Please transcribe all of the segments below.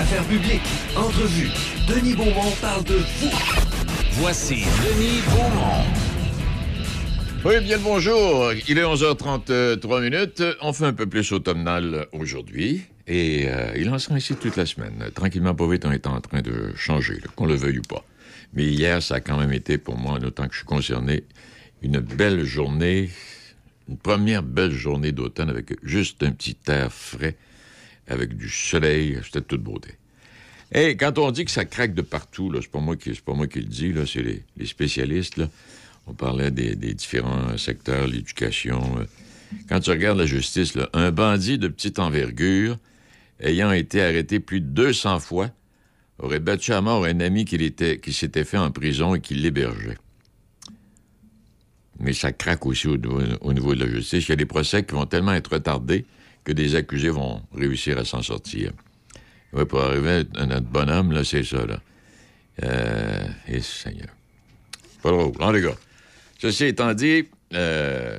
affaires publiques, entrevues. Denis Beaumont parle de vous. Voici Denis Beaumont. Oui, bien le bonjour. Il est 11h33 minutes. On fait un peu plus automnal aujourd'hui. Et euh, il en sera ici toute la semaine. Tranquillement, pas vite, on est en train de changer, qu'on le veuille ou pas. Mais hier, ça a quand même été pour moi, en autant que je suis concerné, une belle journée, une première belle journée d'automne avec juste un petit air frais, avec du soleil, c'était toute beauté. Et quand on dit que ça craque de partout, c'est pas moi qui, pas qui le dis, c'est les, spécialistes. On parlait des, différents secteurs, l'éducation. euh. Quand tu regardes la justice, un bandit de petite envergure, ayant été arrêté plus de 200 fois, aurait battu à mort un ami qui s'était fait en prison et qui l'hébergeait. Mais ça craque aussi au niveau de la justice. Il y a des procès qui vont tellement être retardés que des accusés vont réussir à s'en sortir. Ouais, pour arriver à notre bonhomme, là, c'est ça, là. Euh, et Seigneur. Pas drôle, hein, les gars. Ceci étant dit, euh...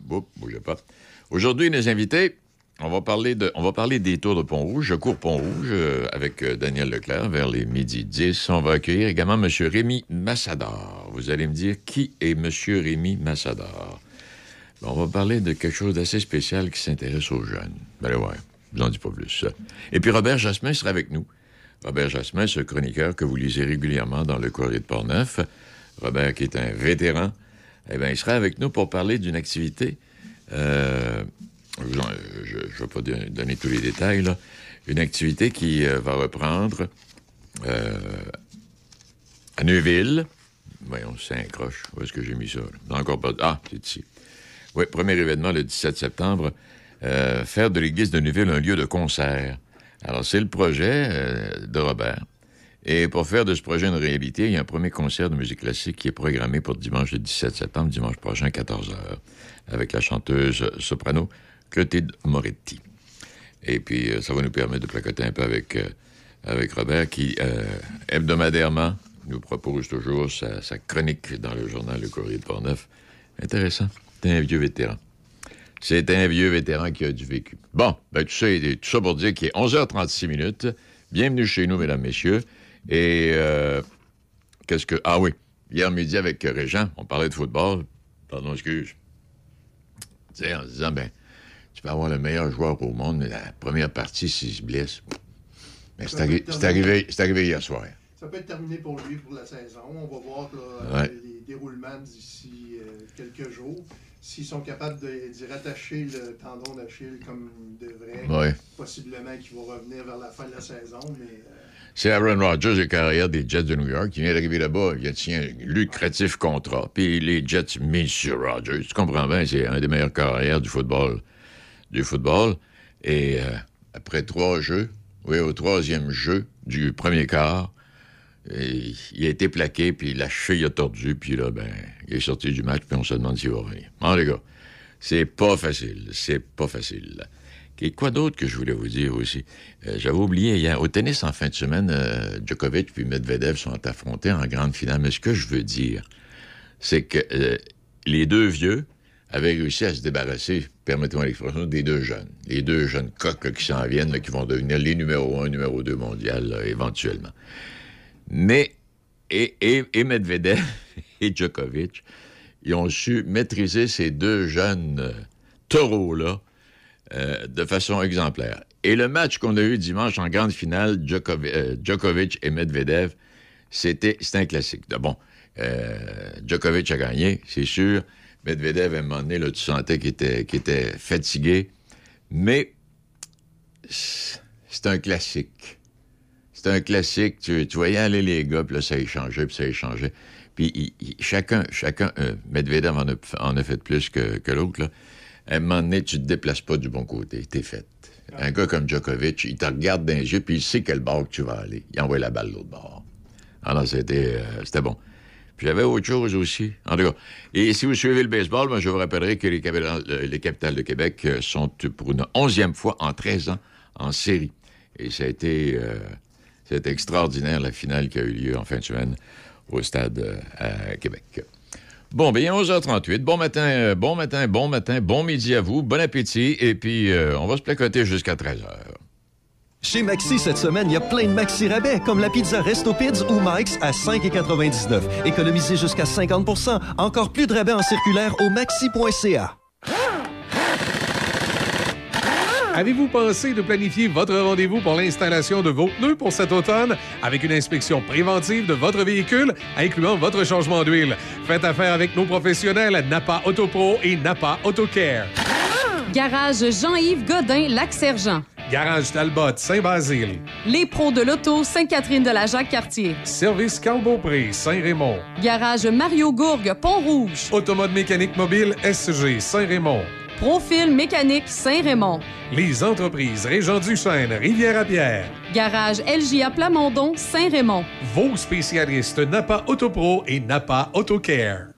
Bougez pas. Aujourd'hui, les invités, on va parler de, on va parler des tours de Pont-Rouge. Je cours Pont-Rouge euh, avec euh, Daniel Leclerc vers les midi 10. On va accueillir également M. Rémi Massador. Vous allez me dire qui est M. Rémi Massador. On va parler de quelque chose d'assez spécial qui s'intéresse aux jeunes. Ben ouais, je vous en dis pas plus. Et puis Robert Jasmin sera avec nous. Robert Jasmin, ce chroniqueur que vous lisez régulièrement dans le Courrier de Portneuf. Robert, qui est un vétéran, eh bien, il sera avec nous pour parler d'une activité. euh, je ne vais pas don- donner tous les détails, là. Une activité qui euh, va reprendre euh, à Neuville. Voyons, c'est un croche. Où est-ce que j'ai mis ça? Encore pas. Ah, c'est ici. Oui, premier événement le 17 septembre. Euh, faire de l'église de Neuville un lieu de concert. Alors, c'est le projet euh, de Robert. Et pour faire de ce projet une réalité, il y a un premier concert de musique classique qui est programmé pour dimanche le 17 septembre, dimanche prochain, 14h, avec la chanteuse soprano Clotilde Moretti. Et puis, euh, ça va nous permettre de placoter un peu avec, avec Robert, qui, hebdomadairement, nous propose toujours sa, sa chronique dans le journal Le Courrier de Portneuf. Intéressant. C'est un vieux vétéran. C'est un vieux vétéran qui a du vécu. Bon, ben, tout, ça, tout ça pour dire qu'il est 11h36 minutes. Bienvenue chez nous, mesdames, messieurs. Et euh, qu'est-ce que... Ah oui, hier midi avec Régent, on parlait de football. Pardon, excuse. Tu sais, en se disant, ben, tu peux avoir le meilleur joueur au monde, mais la première partie, s'il se blesse... Mais c'est arri- arrivé, hier soir. Ça peut être terminé pour lui pour la saison. On va voir là, Ouais. les déroulements d'ici euh, quelques jours. S'ils sont capables de- d'y rattacher le tendon d'Achille comme Ouais. possiblement qu'il va revenir vers la fin de la saison. Mais euh, C'est Aaron Rodgers, le carrière des Jets de New York, qui vient d'arriver là-bas. Il a tient un lucratif contrat. Puis les Jets misent sur Rodgers. Tu comprends bien, c'est un des meilleurs carrières du football. Du football. Et euh, après trois jeux, oui, au troisième jeu du premier quart, il a été plaqué, puis la cheville a tordu, puis là, ben, il est sorti du match, puis on se demande s'il va revenir. Bon, les gars, c'est pas facile. C'est pas facile. Et quoi d'autre que je voulais vous dire aussi? Euh, J'avais oublié hier, au tennis en fin de semaine, euh, Djokovic puis Medvedev sont affrontés en grande finale. Mais ce que je veux dire, c'est que euh, les deux vieux avaient réussi à se débarrasser, permettez-moi l'expression, des deux jeunes. Les deux jeunes coqs qui s'en viennent, qui vont devenir les numéro un, numéro deux mondial, éventuellement. Mais, et, et, et Medvedev et Djokovic, ils ont su maîtriser ces deux jeunes euh, taureaux-là euh, de façon exemplaire. Et le match qu'on a eu dimanche en grande finale, Djokovic, euh, Djokovic et Medvedev, c'était un classique. Bon, Djokovic a gagné, c'est sûr. Medvedev, à un moment donné, là, tu sentais qu'il était, était fatigué. Mais c'est un classique. C'est un classique. Tu, tu voyais aller les gars, puis là, ça échangeait, puis ça échangeait. Puis il- il- chacun, chacun, euh, Medvedev en a, en a fait plus que, que l'autre, là. À un moment donné, tu te déplaces pas du bon côté. T'es fait. Un gars comme Djokovic, il te regarde dans les yeux, puis il sait quel bord que tu vas aller. Il envoie la balle de l'autre bord. Alors, c'était euh, c'était bon. Puis j'avais autre chose aussi. En tout cas, et si vous suivez le baseball, moi, je vous rappellerai que les capitales, euh, les capitales de Québec euh, sont pour une onzième fois en 13 ans en série. Et ça a été, euh, c'était extraordinaire, la finale qui a eu lieu en fin de semaine au stade euh, à Québec. Bon, bien, 11h38. Bon matin, euh, bon matin, bon matin, bon midi à vous, bon appétit, et puis euh, on va se placoter jusqu'à 13h. Chez Maxi, cette semaine, il y a plein de Maxi rabais, comme la pizza Resto Pids ou Mike's à 5,99. Économisez jusqu'à 50% Encore plus de rabais en circulaire au maxi.ca. Avez-vous pensé de planifier votre rendez-vous pour l'installation de vos pneus pour cet automne? Avec une inspection préventive de votre véhicule, incluant votre changement d'huile? Faites affaire avec nos professionnels Napa Autopro et Napa AutoCare. Garage Jean-Yves Godin, Lac-Sergent. Garage Talbot, Saint-Basile. Les pros de l'auto, Sainte-Catherine de la Jacques-Cartier. Service Carl Beaupré, Saint-Raymond. Garage Mario Gourgue, Pont-Rouge. Automode mécanique mobile SG, Saint-Raymond. Profil mécanique Saint-Raymond. Les entreprises Régent du Chêne, Rivière-à-Pierre. Garage LJA Plamondon, Saint-Raymond. Vos spécialistes Napa Autopro et Napa AutoCare.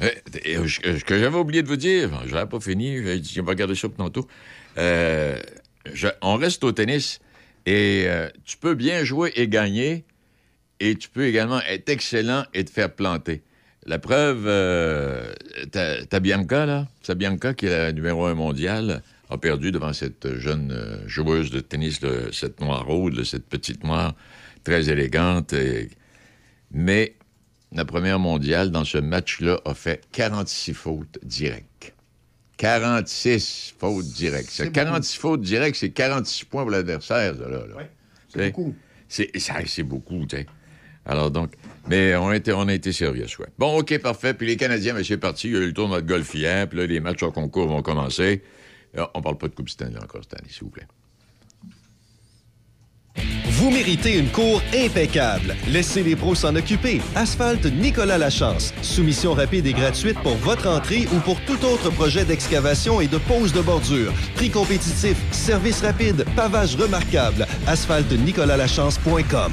Euh, ce que j'avais oublié de vous dire, je n'avais pas fini, j'ai pas gardé ça pour tantôt. Euh, je- on reste au tennis et euh, tu peux bien jouer et gagner et tu peux également être excellent et te faire planter. La preuve, euh, ta, ta Bianca, là, sa Bianca, qui est la numéro un mondiale, a perdu devant cette jeune euh, joueuse de tennis, cette noire rouge, cette petite noire, très élégante. et- Mais la première mondiale, dans ce match-là, a fait 46 fautes directes. 46 fautes directes. C'est C'est 46 fautes directes, c'est 46 points pour l'adversaire, là. là. Ouais, c'est beaucoup. C'est beaucoup, tu sais. Alors donc, mais on a été, on a sérieux, ouais. Bon, OK, parfait. Puis les Canadiens, ben, c'est parti. Il y a eu le tournoi de golf hier. Puis là, les matchs en concours vont commencer. Là, on parle pas de Coupe Stanley encore cette année, s'il vous plaît. Vous méritez une cour impeccable. Laissez les pros s'en occuper. Asphalte Nicolas Lachance. Soumission rapide et gratuite pour votre entrée ou pour tout autre projet d'excavation et de pose de bordure. Prix compétitif, service rapide, pavage remarquable. asphaltenicolalachance.com.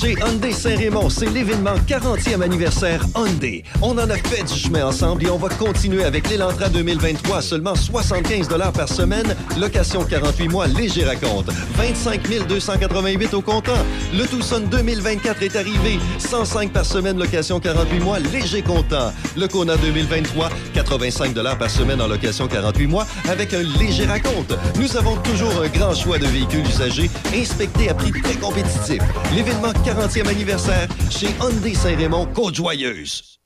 Chez Hyundai Saint-Raymond, c'est l'événement 40e anniversaire Hyundai. On en a fait du chemin ensemble et on va continuer avec l'Elantra 2023 à seulement 75 par semaine, location 48 mois, léger raconte. 25 288 au comptant. Le Tucson 2024 est arrivé. 105 par semaine, location 48 mois, léger comptant. Le Kona 2023, 85 par semaine en location 48 mois avec un léger raconte. Nous avons toujours un grand choix de véhicules usagés inspectés à prix très compétitif. L'événement 40e anniversaire chez Hyundai Saint-Raymond, Côte-Joyeuse.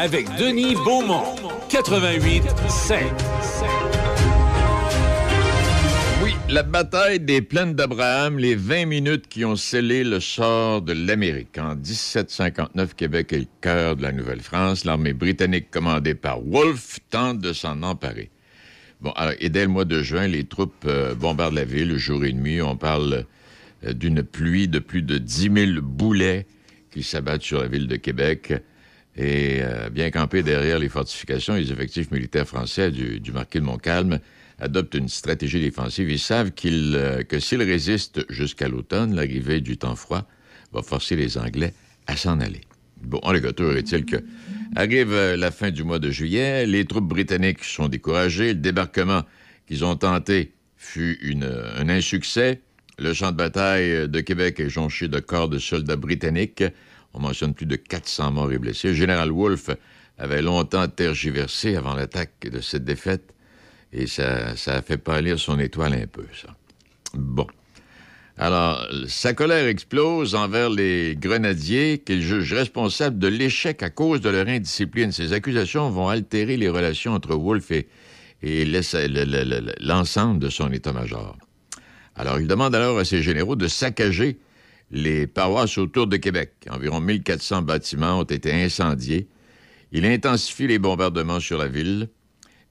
Avec Denis Beaumont. 88 5. Oui, la bataille des plaines d'Abraham, les 20 minutes qui ont scellé le sort de l'Amérique. En 1759, Québec est le cœur de la Nouvelle-France. L'armée britannique commandée par Wolfe tente de s'en emparer. Bon, alors, et dès le mois de juin, les troupes euh, bombardent la ville jour et nuit. On parle euh, d'une pluie de plus de 10 000 boulets qui s'abattent sur la ville de Québec. Et euh, bien campés derrière les fortifications, les effectifs militaires français du, marquis de Montcalm adoptent une stratégie défensive. Ils savent qu'ils, euh, que s'ils résistent jusqu'à l'automne, l'arrivée du temps froid va forcer les Anglais à s'en aller. Bon, le gâteau est-il que arrive euh, la fin du mois de juillet, les troupes britanniques sont découragées, le débarquement qu'ils ont tenté fut une, un insuccès. Le champ de bataille de Québec est jonché de corps de soldats britanniques. On mentionne plus de 400 morts et blessés. Le général Wolfe avait longtemps tergiversé avant l'attaque de cette défaite et ça, a fait pâlir son étoile un peu, ça. Bon. Alors, sa colère explose envers les grenadiers qu'il juge responsables de l'échec à cause de leur indiscipline. Ces accusations vont altérer les relations entre Wolfe et, l'ensemble de son état-major. Alors, il demande alors à ses généraux de saccager les paroisses autour de Québec. Environ 1400 bâtiments ont été incendiés. Il intensifie les bombardements sur la ville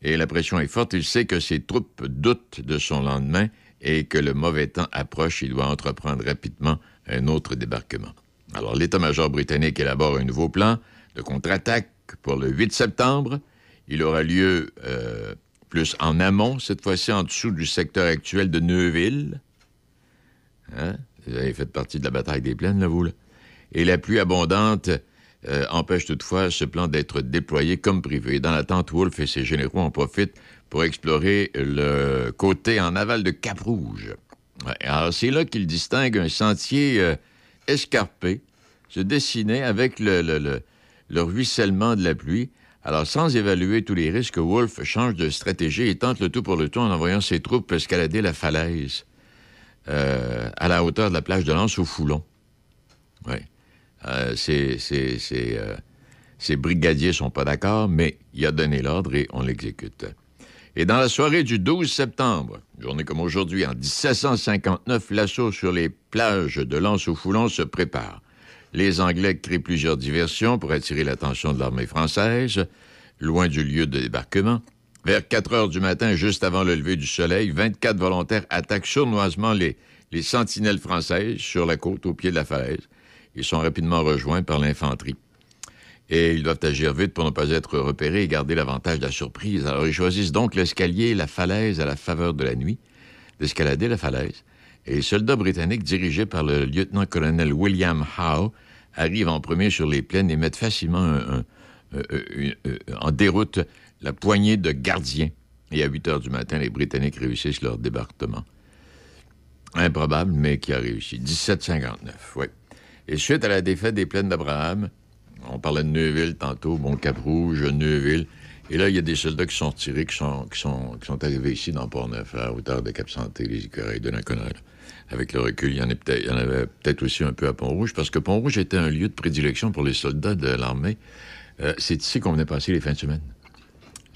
et la pression est forte. Il sait que ses troupes doutent de son lendemain et que le mauvais temps approche. Il doit entreprendre rapidement un autre débarquement. Alors, l'état-major britannique élabore un nouveau plan de contre-attaque pour le 8 septembre. Il aura lieu euh, plus en amont, cette fois-ci en dessous du secteur actuel de Neuville. Hein? Vous avez fait partie de la bataille des plaines, là, vous, là. Et la pluie abondante euh, empêche toutefois ce plan d'être déployé comme privé. Dans l'attente, Wolfe et ses généraux en profitent pour explorer le côté en aval de Cap-Rouge. Alors, c'est là qu'il distingue un sentier euh, escarpé se dessiner avec le- le ruissellement de la pluie. Alors, sans évaluer tous les risques, Wolfe change de stratégie et tente le tout pour le tout en envoyant ses troupes escalader la falaise euh, à la hauteur de la plage de Lens au Foulon. Oui. Euh, euh, ces brigadiers sont pas d'accord, mais il a donné l'ordre et on l'exécute. Et dans la soirée du 12 septembre, journée comme aujourd'hui, en 1759, l'assaut sur les plages de Lens au Foulon se prépare. Les Anglais créent plusieurs diversions pour attirer l'attention de l'armée française, loin du lieu de débarquement. Vers 4 heures du matin, juste avant le lever du soleil, 24 volontaires attaquent sournoisement les, les sentinelles françaises sur la côte au pied de la falaise. Ils sont rapidement rejoints par l'infanterie. Et ils doivent agir vite pour ne pas être repérés et garder l'avantage de la surprise. Alors ils choisissent donc l'escalier et la falaise à la faveur de la nuit, d'escalader la falaise. Et les soldats britanniques, dirigés par le lieutenant-colonel William Howe, arrivent en premier sur les plaines et mettent facilement en déroute la poignée de gardiens. Et à 8 heures du matin, les Britanniques réussissent leur débarquement. Improbable, mais qui a réussi. 1759, oui. Et suite à la défaite des plaines d'Abraham, on parlait de Neuville tantôt, bon, Cap-Rouge, Neuville. Et là, il y a des soldats qui sont retirés, qui sont, qui sont, arrivés ici dans Port-Neuf, à hauteur de Cap-Santé, les Écureuils de Naconal. Avec le recul, il y en, est peut-être- il y en avait peut-être aussi un peu à Pont-Rouge, parce que Pont-Rouge était un lieu de prédilection pour les soldats de l'armée. Euh, c'est ici qu'on venait passer les fins de semaine.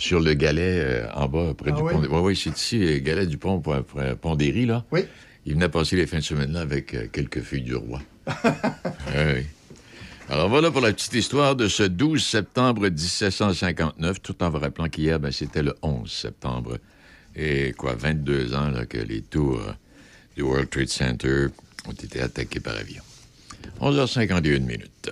Sur le galet euh, en bas, près Ah du oui? pont. Oui, oui, c'est ici, le galet du pont, pont des Ris, là. Oui. Il venait passer les fins de semaine là avec euh, quelques filles du roi. oui. Alors voilà pour la petite histoire de ce 12 septembre 1759, tout en vous rappelant qu'hier, ben, c'était le 11 septembre. Et quoi, 22 ans là, que les tours euh, du World Trade Center ont été attaqués par avion. 11h51 minutes.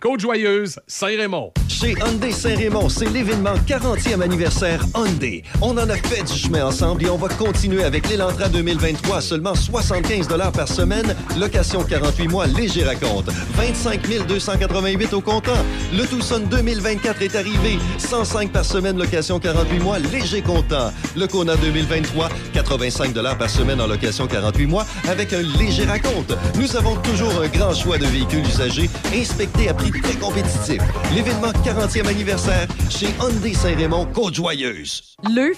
Côte-Joyeuse, Saint-Raymond. Chez Hyundai Saint-Raymond, c'est l'événement 40e anniversaire Hyundai. On en a fait du chemin ensemble et on va continuer avec l'Elantra 2023 à seulement 75 par semaine, location 48 mois, léger raconte. 25 288 au comptant. Le Tucson 2024 est arrivé. 105 par semaine, location 48 mois, léger comptant. Le Kona 2023, 85 par semaine en location 48 mois avec un léger raconte. Nous avons toujours un grand choix de véhicules usagés inspectés à très. L'événement 40e anniversaire chez Hyundai Saint-Raymond, Côte-Joyeuse. Le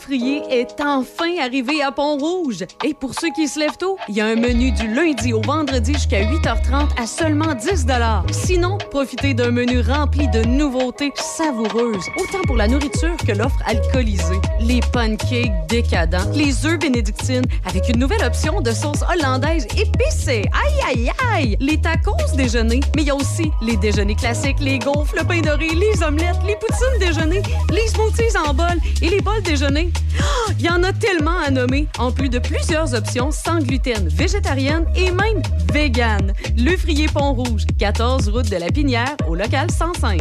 est enfin arrivé à Pont-Rouge. Et pour ceux qui se lèvent tôt, il y a un menu du lundi au vendredi jusqu'à 8h30 à seulement 10 Sinon, profitez d'un menu rempli de nouveautés savoureuses, autant pour la nourriture que l'offre alcoolisée. Les pancakes décadents, les œufs bénédictines avec une nouvelle option de sauce hollandaise épicée. Aïe, aïe, aïe! Les tacos déjeuner, mais il y a aussi les déjeuners classiques, les gaufres, le pain doré, les omelettes, les poutines déjeuner, les smoothies en bol et les bols déjeuner. Ah, Il y en a tellement à nommer, en plus de plusieurs options sans gluten, végétarienne et même vegan. Le Frier Pont-Rouge, 14 route de la Pinière, au local 105.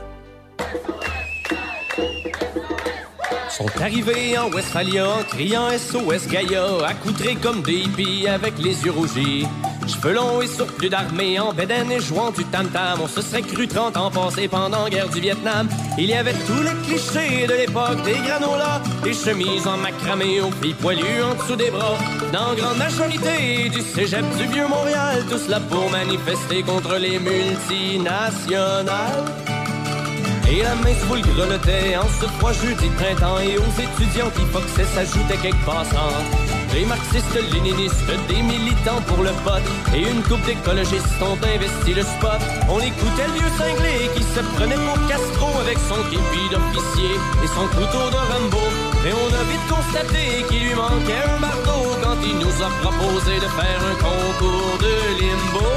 Sont arrivés en Westphalia, criant SOS Gaïa, accoutrés comme des hippies avec les yeux rougis. Cheveux longs et surplus d'armée, en bédaine et jouant du tam-tam. On se serait cru 30 ans passés pendant la guerre du Vietnam. Il y avait tous les clichés de l'époque, des granolas, des chemises en macramé aux filles poilues en dessous des bras. Dans grande majorité du cégep du Vieux-Montréal, tout cela pour manifester contre les multinationales. Et la main sous le grelottait en ce froid jeudi printemps. Et aux étudiants qui foxaient s'ajoutaient quelques passants Des marxistes, léninistes, des militants pour le vote Et une coupe d'écologistes ont investi le spot. On écoutait le vieux cinglé qui se prenait pour Castro Avec son képi d'officier et son couteau de Rambo. Et on a vite constaté qu'il lui manquait un marteau Quand il nous a proposé de faire un concours de limbo.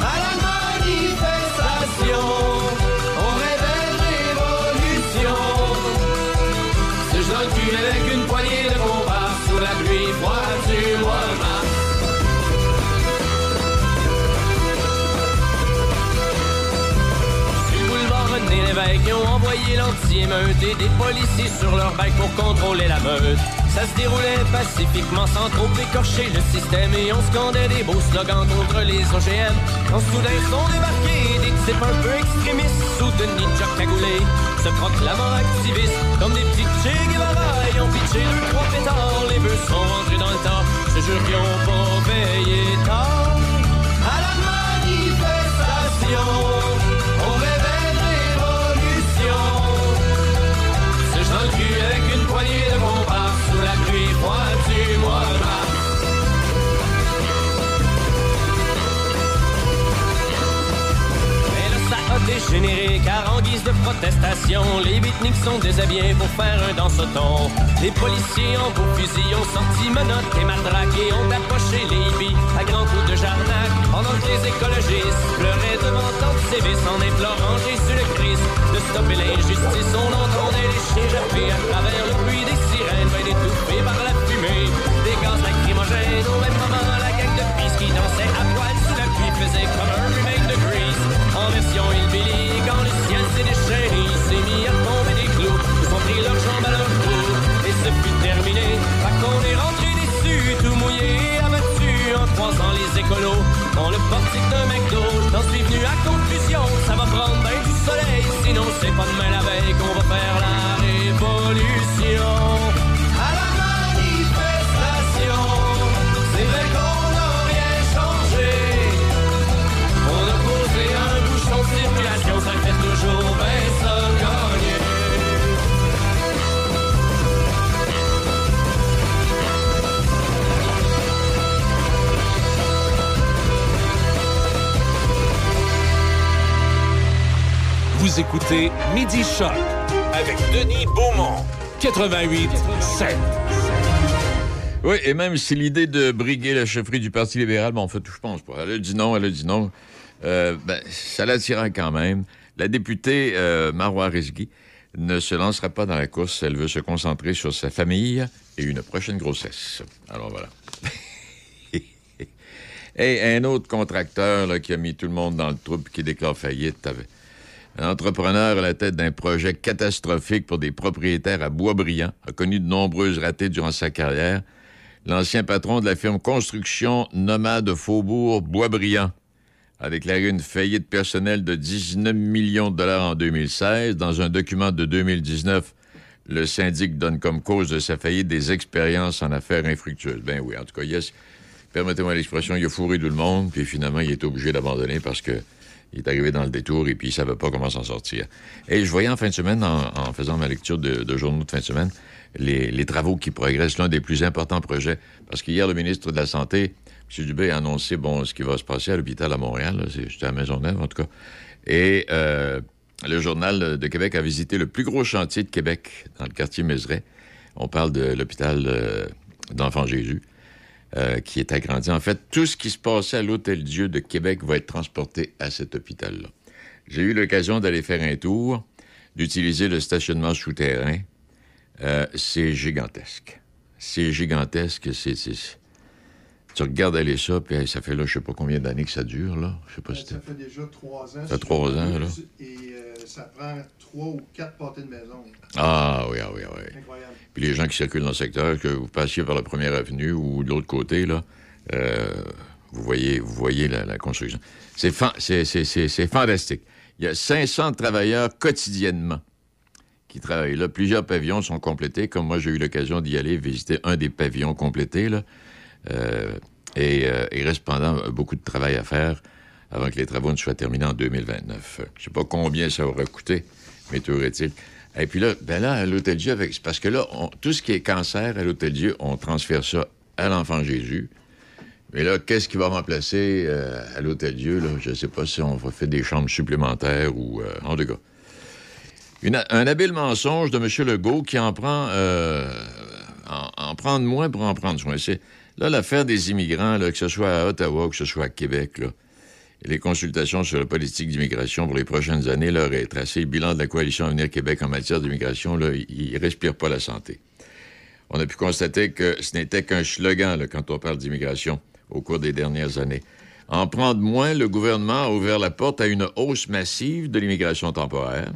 À la manifestation Lévesque, ils ont envoyé l'anti-émeute et des policiers sur leur bike pour contrôler la meute. Ça se déroulait pacifiquement sans trop écorcher le système et on scandait des beaux slogans contre les OGM. Quand soudain sont débarqués des types un peu extrémistes sous de ninja cagoulés, se proclamant activistes comme des petits Che Guevara et ont pitché deux trois pétards. Les bœufs sont rentrés dans le tas, je jure qu'ils ont pas payé tard. Dégénéré car en guise de protestation, les beatniks sont déshabillés pour faire un danse-ton. Les policiers en beaux fusils ont sorti menottes et matraques et ont approché les hippies à grands coups de jarnac. Pendant que les écologistes pleuraient devant tant de sévices en implorant Jésus le Christ de stopper l'injustice. On entendait les chiens japper à travers le bruit des sirènes, bien étouffés par la fumée. Des gaz lacrymogènes au même moment, la gang de pisse qui dansait à poil sous la pluie faisait comme un. Version hillbilly, quand le ciel s'est déchaîné, il s'est mis à tomber des clous. Ils ont pris leurs jambes à leur cou. Et ce fut terminé. Pas qu'on est rentré déçu, tout mouillé, abattu en croisant les écolos. Dans le portique d'un McDo, j'en suis venu à conclusion. Ça va prendre bien du soleil, sinon c'est pas demain la veille qu'on va faire la révolution. Écoutez Midi Choc avec Denis Beaumont. 88 7. Oui, et même si l'idée de briguer la chefferie du Parti libéral, bon, en fait, je pense pas. Elle a dit non, elle a dit non. Euh, ben, ça l'attira quand même. La députée euh, Marois Rizgi ne se lancera pas dans la course. Elle veut se concentrer sur sa famille et une prochaine grossesse. Alors voilà. et un autre contracteur qui a mis tout le monde dans le trouble qui déclare faillite. avait- Un entrepreneur à la tête d'un projet catastrophique pour des propriétaires à Boisbriand a connu de nombreuses ratées durant sa carrière. L'ancien patron de la firme Construction Nomade Faubourg Boisbriand a déclaré une faillite personnelle de 19 millions de dollars en 2016. Dans un document de 2019, le syndic donne comme cause de sa faillite des expériences en affaires infructueuses. Ben oui, en tout cas, yes, permettez-moi l'expression, il a fourré tout le monde, puis finalement, il est obligé d'abandonner parce que il est arrivé dans le détour et puis il savait pas comment s'en sortir. Et je voyais en fin de semaine, en, faisant ma lecture de, journaux de fin de semaine, les, travaux qui progressent, l'un des plus importants projets. Parce qu'hier, le ministre de la Santé, M. Dubé, a annoncé bon, ce qui va se passer à l'hôpital à Montréal. J'étais à Maisonneuve, en tout cas. Et euh, le Journal de Québec a visité le plus gros chantier de Québec, dans le quartier Mézeray. On parle de l'hôpital euh, d'Enfant Jésus, euh, qui est agrandi. En fait, tout ce qui se passait à l'Hôtel Dieu de Québec va être transporté à cet hôpital-là. J'ai eu l'occasion d'aller faire un tour, d'utiliser le stationnement souterrain. Euh, c'est gigantesque. C'est gigantesque. C'est, Tu regardes aller ça, puis hey, ça fait là, je sais pas combien d'années que ça dure, là. Je sais pas si Ça fait déjà trois ans. Ça fait trois ans, là. Et euh, ça prend trois ou quatre pâtés de maison. Ah oui, ah oui, ah oui. Incroyable. Puis les gens qui circulent dans le secteur, que vous passiez par la première avenue ou de l'autre côté, là, euh, vous voyez, vous voyez la, la construction. C'est, fan- fantastique. Il y a 500 travailleurs quotidiennement qui travaillent là. Plusieurs pavillons sont complétés. Comme moi, j'ai eu l'occasion d'y aller visiter un des pavillons complétés. Là. Euh, et euh, il reste pendant beaucoup de travail à faire avant que les travaux ne soient terminés en 2029. Euh, Je sais pas combien ça aura coûté, mais toujours est-il. Et puis là, ben là, à l'Hôtel Dieu, avec... parce que là, tout ce qui est cancer à l'Hôtel Dieu, on transfère ça à l'Enfant Jésus. Mais là, qu'est-ce qui va remplacer euh, à l'Hôtel Dieu? Je ne sais pas si on va faire des chambres supplémentaires ou... euh, en tout cas. Un habile mensonge de M. Legault qui en prend... euh, en, en prendre moins pour en prendre soin. Là, l'affaire des immigrants, là, que ce soit à Ottawa, que ce soit à Québec, les consultations sur la politique d'immigration pour les prochaines années leur est tracé. Le bilan de la coalition Avenir Québec en matière d'immigration, là, ne respire pas la santé. On a pu constater que ce n'était qu'un slogan quand on parle d'immigration au cours des dernières années. En prendre moins, le gouvernement a ouvert la porte à une hausse massive de l'immigration temporaire.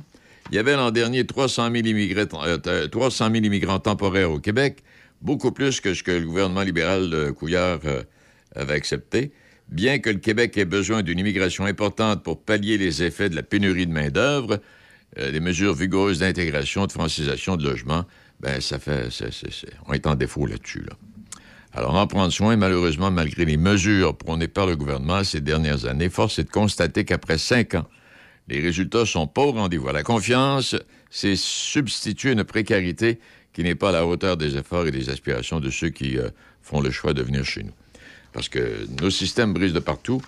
Il y avait l'an dernier 300 000, immigrés, euh, 300 000 immigrants temporaires au Québec, beaucoup plus que ce que le gouvernement libéral de Couillard euh, avait accepté. Bien que le Québec ait besoin d'une immigration importante pour pallier les effets de la pénurie de main-d'œuvre, euh, des mesures vigoureuses d'intégration, de francisation, de logement, ben ça fait. on est en défaut là-dessus. Là. Alors, en prendre soin, malheureusement, malgré les mesures prônées par le gouvernement ces dernières années, force est de constater qu'après cinq ans, les résultats sont pas au rendez-vous. La confiance, c'est substituer une précarité qui n'est pas à la hauteur des efforts et des aspirations de ceux qui euh, font le choix de venir chez nous. Parce que nos systèmes brisent de partout,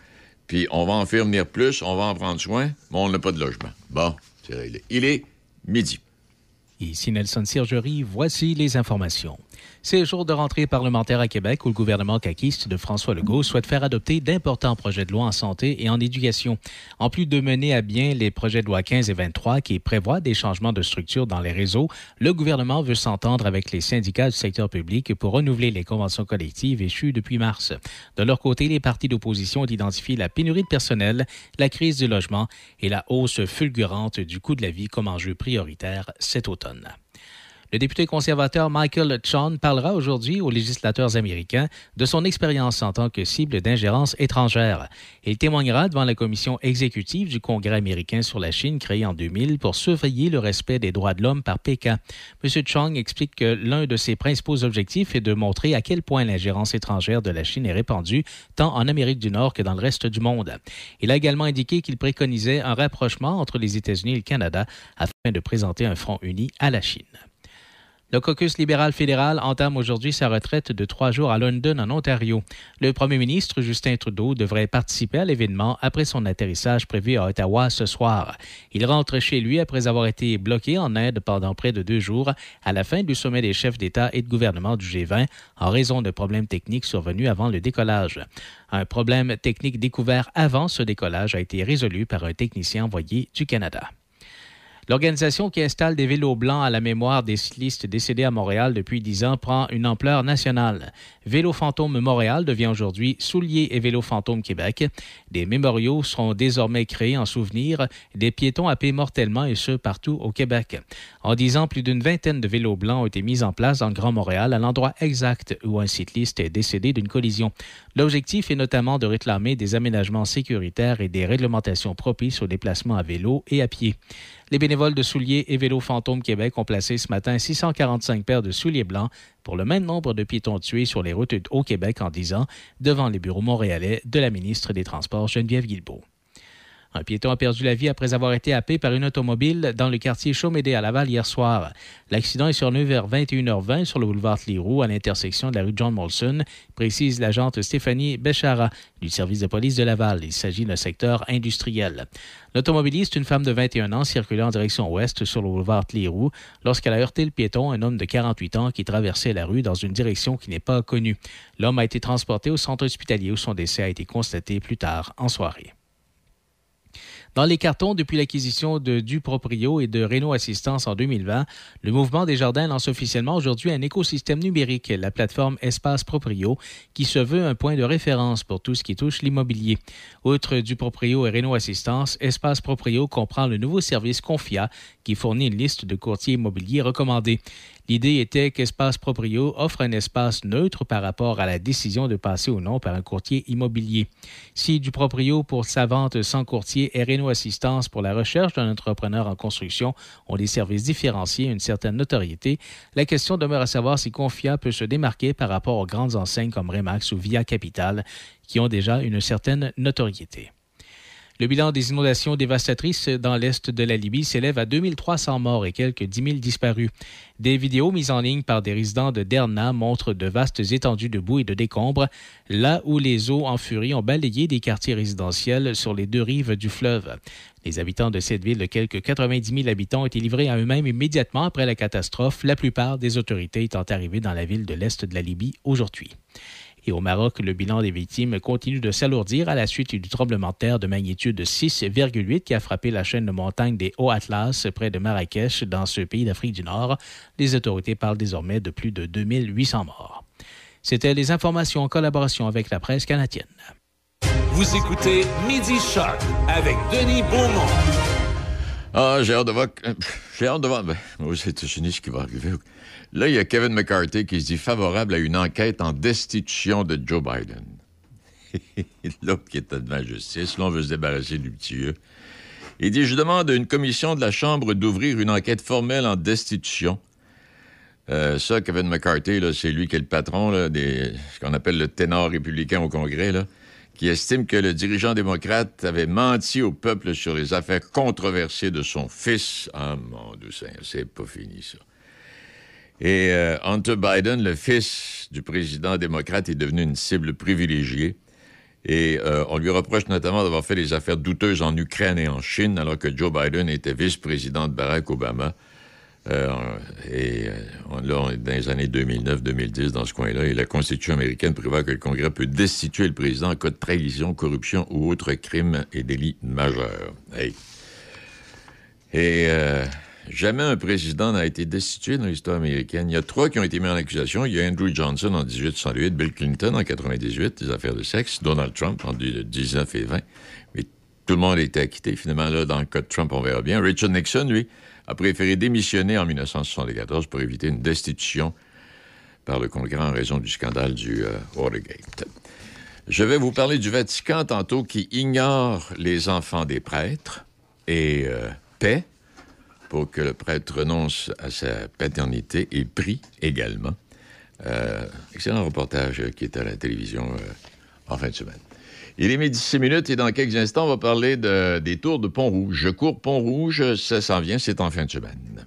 puis on va en faire venir plus, on va en prendre soin, mais on n'a pas de logement. Bon, c'est réglé. Il est midi. Ici Nelson Sergerie, voici les informations. C'est jour de rentrée parlementaire à Québec où le gouvernement caquiste de François Legault souhaite faire adopter d'importants projets de loi en santé et en éducation. En plus de mener à bien les projets de loi 15 et 23 qui prévoient des changements de structure dans les réseaux, le gouvernement veut s'entendre avec les syndicats du secteur public pour renouveler les conventions collectives échues depuis mars. De leur côté, les partis d'opposition ont identifié la pénurie de personnel, la crise du logement et la hausse fulgurante du coût de la vie comme enjeu prioritaire cet automne. Le député conservateur Michael Chon parlera aujourd'hui aux législateurs américains de son expérience en tant que cible d'ingérence étrangère. Il témoignera devant la commission exécutive du Congrès américain sur la Chine créée en 2000 pour surveiller le respect des droits de l'homme par Pékin. M. Chong explique que l'un de ses principaux objectifs est de montrer à quel point l'ingérence étrangère de la Chine est répandue tant en Amérique du Nord que dans le reste du monde. Il a également indiqué qu'il préconisait un rapprochement entre les États-Unis et le Canada afin de présenter un front uni à la Chine. Le caucus libéral fédéral entame aujourd'hui sa retraite de trois jours à London, en Ontario. Le premier ministre Justin Trudeau devrait participer à l'événement après son atterrissage prévu à Ottawa ce soir. Il rentre chez lui après avoir été bloqué en Inde pendant près de deux jours à la fin du sommet des chefs d'État et de gouvernement du G20 en raison de problèmes techniques survenus avant le décollage. Un problème technique découvert avant ce décollage a été résolu par un technicien envoyé du Canada. L'organisation qui installe des vélos blancs à la mémoire des cyclistes décédés à Montréal depuis dix ans prend une ampleur nationale. Vélo Fantôme Montréal devient aujourd'hui Souliers et Vélo Fantôme Québec. Des mémoriaux seront désormais créés en souvenir des piétons happés mortellement et ce partout au Québec. En dix ans, plus d'une vingtaine de vélos blancs ont été mis en place dans Grand Montréal à l'endroit exact où un cycliste est décédé d'une collision. L'objectif est notamment de réclamer des aménagements sécuritaires et des réglementations propices aux déplacements à vélo et à pied. Les bénévoles de souliers et vélos fantômes Québec ont placé ce matin 645 paires de souliers blancs pour le même nombre de piétons tués sur les routes au Québec en 10 ans devant les bureaux montréalais de la ministre des Transports Geneviève Guilbeault. Un piéton a perdu la vie après avoir été happé par une automobile dans le quartier Chaumédé à Laval hier soir. L'accident est survenu vers 21h20 sur le boulevard Leroux à l'intersection de la rue John Molson, précise l'agente Stéphanie Béchara du service de police de Laval. Il s'agit d'un secteur industriel. L'automobiliste, une femme de 21 ans, circulait en direction ouest sur le boulevard Leroux lorsqu'elle a heurté le piéton, un homme de 48 ans qui traversait la rue dans une direction qui n'est pas connue. L'homme a été transporté au centre hospitalier où son décès a été constaté plus tard en soirée. Dans les cartons, depuis l'acquisition de Duproprio et de Renault Assistance en 2020, le mouvement des jardins lance officiellement aujourd'hui un écosystème numérique, la plateforme Espace Proprio, qui se veut un point de référence pour tout ce qui touche l'immobilier. Outre Duproprio et Renault Assistance, Espace Proprio comprend le nouveau service Confia, qui fournit une liste de courtiers immobiliers recommandés. L'idée était qu'Espace Proprio offre un espace neutre par rapport à la décision de passer ou non par un courtier immobilier. Si du Proprio pour sa vente sans courtier et Renault Assistance pour la recherche d'un entrepreneur en construction ont des services différenciés et une certaine notoriété, la question demeure à savoir si Confia peut se démarquer par rapport aux grandes enseignes comme Remax ou Via Capital qui ont déjà une certaine notoriété. Le bilan des inondations dévastatrices dans l'est de la Libye s'élève à 2300 morts et quelques 10 000 disparus. Des vidéos mises en ligne par des résidents de Derna montrent de vastes étendues de boue et de décombres, là où les eaux en furie ont balayé des quartiers résidentiels sur les deux rives du fleuve. Les habitants de cette ville de quelques 90 000 habitants ont été livrés à eux-mêmes immédiatement après la catastrophe, la plupart des autorités étant arrivées dans la ville de l'est de la Libye aujourd'hui. Et au Maroc, le bilan des victimes continue de s'alourdir à la suite du tremblement de terre de magnitude 6,8 qui a frappé la chaîne de montagnes des Hauts Atlas près de Marrakech dans ce pays d'Afrique du Nord. Les autorités parlent désormais de plus de 2800 morts. C'était les informations en collaboration avec la presse canadienne. Vous écoutez Midi Shark avec Denis Beaumont. Ah, j'ai hâte de voir. J'ai hâte de voir. Ben, aux États-Unis, ce qui va arriver. Là, il y a Kevin McCarthy qui se dit favorable à une enquête en destitution de Joe Biden. L'autre qui est devant la justice, là, on veut se débarrasser du petit vieux. Il dit Je demande à une commission de la Chambre d'ouvrir une enquête formelle en destitution. Euh, ça, Kevin McCarthy, c'est lui qui est le patron des, ce qu'on appelle le ténor républicain au Congrès, qui estime que le dirigeant démocrate avait menti au peuple sur les affaires controversées de son fils. Ah, mon Dieu c'est pas fini, ça. Et euh, Hunter Biden, le fils du président démocrate, est devenu une cible privilégiée. Et euh, on lui reproche notamment d'avoir fait des affaires douteuses en Ukraine et en Chine, alors que Joe Biden était vice-président de Barack Obama. Euh, et euh, là, on est dans les années 2009-2010 dans ce coin-là, et la Constitution américaine prévoit que le Congrès peut destituer le président en cas de trahison, corruption ou autres crimes et délits majeurs. Hey. Et euh, jamais un président n'a été destitué dans l'histoire américaine. Il y a trois qui ont été mis en accusation. Il y a Andrew Johnson en 1868, Bill Clinton en 98, des affaires de sexe, Donald Trump en 19 et 20. Mais tout le monde a été acquitté. Finalement, là, dans le cas de Trump, on verra bien. Richard Nixon, lui, a préféré démissionner en 1974 pour éviter une destitution par le Congrès en raison du scandale du euh, Watergate. Je vais vous parler du Vatican tantôt qui ignore les enfants des prêtres et euh, paie pour que le prêtre renonce à sa paternité et prie également. Euh, excellent reportage qui est à la télévision euh, en fin de semaine. Il est midi 6 minutes et dans quelques instants, on va parler de- des tours de Pont-Rouge. Je cours Pont-Rouge, ça s'en vient, c'est en fin de semaine.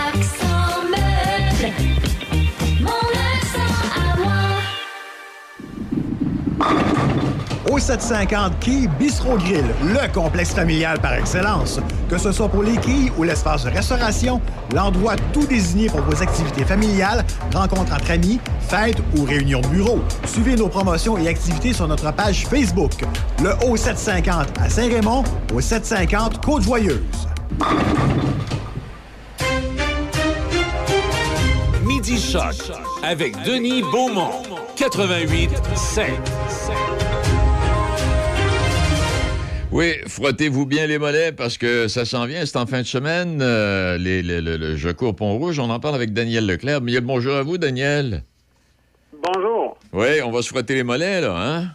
Au 750 Quai Bistro Grill, le complexe familial par excellence. Que ce soit pour les quilles ou l'espace de restauration, l'endroit tout désigné pour vos activités familiales, rencontres entre amis, fêtes ou réunions de bureau. Suivez nos promotions et activités sur notre page Facebook. Le Haut 750 à Saint-Raymond, au 750 Côte-Joyeuse. Midi Choc avec Denis Beaumont. 88 7. Oui, frottez-vous bien les mollets parce que ça s'en vient, c'est en fin de semaine. euh, les, les- le- le Je cours Pont-Rouge, on en parle avec Daniel Leclerc. Le bonjour à vous, Daniel. Bonjour. Oui, on va se frotter les mollets, là, hein?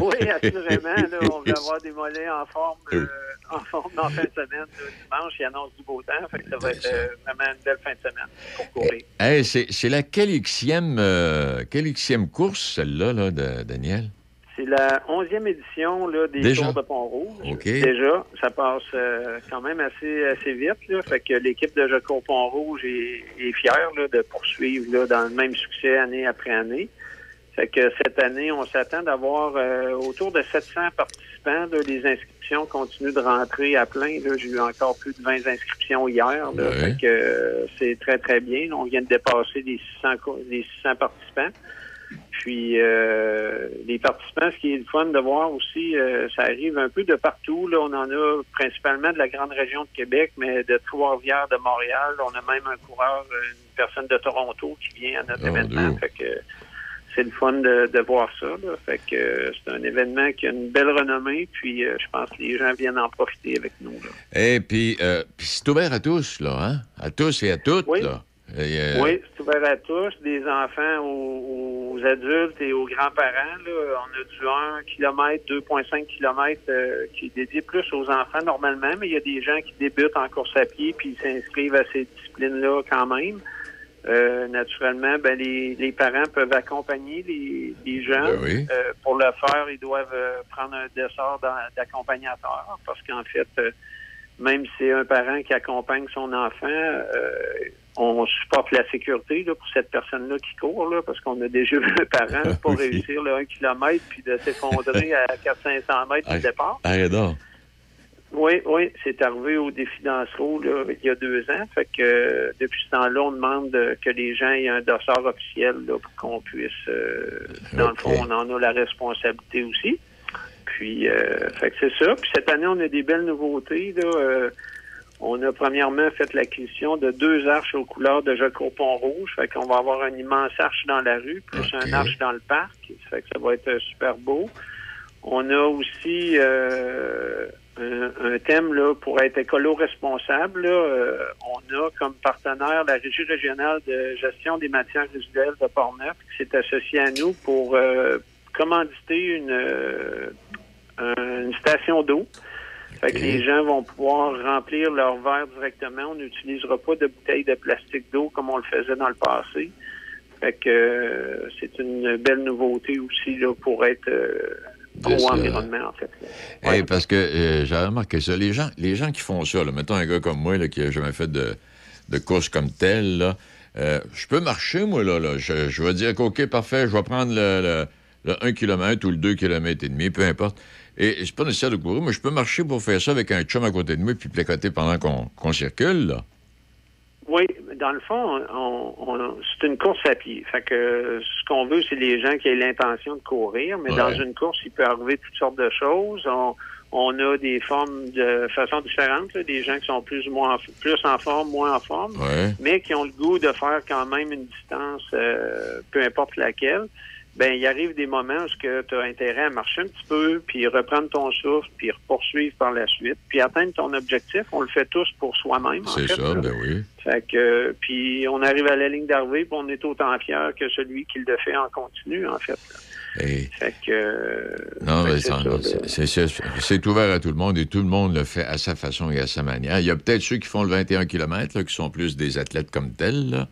Oui, assurément. Là, on va avoir des mollets en forme, euh, en forme en fin de semaine. là, dimanche, il annonce du beau temps. Fait que ça va être euh, vraiment une belle fin de semaine pour courir. Hey, c'est la quelle Xème, euh, course, celle-là, là, de Daniel? C'est la 11e édition là, des? Tours de Pont-Rouge. OK. Déjà, ça passe euh, quand même assez, assez vite. Là, fait que l'équipe de Jocko Pont-Rouge est, est fière là, de poursuivre là, dans le même succès année après année. Fait que cette année, on s'attend d'avoir euh, autour de 700 participants. là. les inscriptions continuent de rentrer à plein. J'ai eu encore plus de 20 inscriptions hier. là. Ouais. Fait que euh, c'est très, très bien. On vient de dépasser les 600, co- les 600 participants. Puis euh, les participants, ce qui est le fun de voir aussi, euh, ça arrive un peu de partout. Là, on en a principalement de la grande région de Québec, mais de Trois-Rivières, de Montréal. On a même un coureur, une personne de Toronto qui vient à notre Oh, événement. Dieu. Fait que c'est le fun de, de voir ça. Là. Fait que euh, c'est un événement qui a une belle renommée. Puis euh, je pense que les gens viennent en profiter avec nous. Et puis, euh, puis c'est ouvert à tous, là, hein? À tous et à toutes, Oui. là. Et, euh, Oui, c'est ouvert à tous, des enfants aux, aux adultes et aux grands-parents. On a du 1 km, 2,5 km euh, qui est dédié plus aux enfants normalement, mais il y a des gens qui débutent en course à pied puis ils s'inscrivent à ces disciplines-là quand même. Euh, naturellement, ben, les, les parents peuvent accompagner les, les jeunes. Ben oui. Euh, pour le faire, ils doivent prendre un dessert d'a- d'accompagnateur parce qu'en fait, même si c'est un parent qui accompagne son enfant, euh, on supporte la sécurité là, pour cette personne-là qui court, là, parce qu'on a déjà vu un parent pas Oui. réussir le 1 km puis de s'effondrer à 400-500 mètres du départ. Arrête. Oui, oui, c'est arrivé au défi d'Ansereau il y a deux ans. Fait que euh, depuis ce temps-là, on demande que les gens aient un dossard officiel là, pour qu'on puisse, euh, dans le fond, on en a la responsabilité aussi. Puis, euh, fait que c'est ça. Puis cette année, on a des belles nouveautés. Là, euh, On a premièrement fait l'acquisition de deux arches aux couleurs de cours Pont-Rouge. Fait qu'on va avoir une immense arche dans la rue, plus un arche dans le parc. Ça fait que ça va être super beau. On a aussi euh, un, un thème là, pour être écolo-responsable. là. Euh, on a comme partenaire la Régie régionale de gestion des matières résiduelles de Portneuf qui s'est associée à nous pour euh, commanditer une, euh, une station d'eau. Fait que les gens vont pouvoir remplir leur verre directement. On n'utilisera pas de bouteilles de plastique d'eau comme on le faisait dans le passé. Fait que euh, c'est une belle nouveauté aussi là, pour être euh, ça. pro-environnement, en fait. Hey, parce que euh, j'ai remarqué ça. Les gens, les gens qui font ça, là, mettons un gars comme moi là, qui n'a jamais fait de, de course comme telle, là, euh, je peux marcher, moi, là. là. Je, je vais dire OK, parfait, je vais prendre le, le, le 1 km ou le 2 km et demi, peu importe. Et c'est pas nécessaire de courir. Moi, je peux marcher pour faire ça avec un chum à côté de moi puis placoter pendant qu'on circule, là. Oui, dans le fond, on, on- c'est une course à pied. Fait que ce qu'on veut, c'est les gens qui aient l'intention de courir, mais Ouais. dans une course, il peut arriver toutes sortes de choses. On, on a des formes de façon différentes, là, des gens qui sont plus ou moins en- plus en forme, moins en forme, Ouais. mais qui ont le goût de faire quand même une distance, euh, peu importe laquelle. Ben, il arrive des moments où tu as intérêt à marcher un petit peu, puis reprendre ton souffle, puis poursuivre par la suite, puis atteindre ton objectif. On le fait tous pour soi-même. en C'est ça, là. ben oui. Fait que, puis on arrive à la ligne d'arrivée, puis on est autant fier que celui qui le fait en continu, en fait. Fait que. Non, c'est ouvert à tout le monde et tout le monde le fait à sa façon et à sa manière. Il y a peut-être ceux qui font le 21 km, là, qui sont plus des athlètes comme tels, là.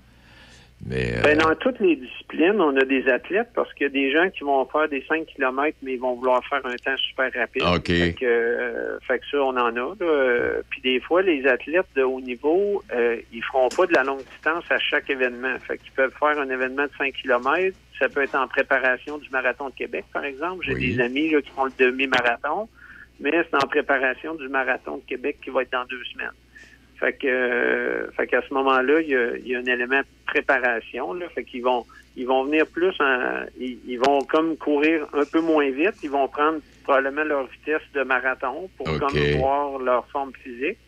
Mais. euh, Ben, dans toutes les disciplines, on a des athlètes parce qu'il y a des gens qui vont faire des 5 km, mais ils vont vouloir faire un temps super rapide. OK. Fait que, euh, fait que ça, on en a. là. Puis des fois, les athlètes de haut niveau, euh, ils feront pas de la longue distance à chaque événement. Fait qu'ils peuvent faire un événement de 5 km. Ça peut être en préparation du marathon de Québec, par exemple. J'ai Oui. des amis là, qui font le demi-marathon, mais c'est en préparation du marathon de Québec qui va être dans deux semaines. Fait que, euh, fait qu'à ce moment-là, il y a, y a un élément de préparation. Là, fait qu'ils vont, ils vont venir plus, en, ils, ils vont comme courir un peu moins vite. Ils vont prendre probablement leur vitesse de marathon pour comme voir leur forme physique.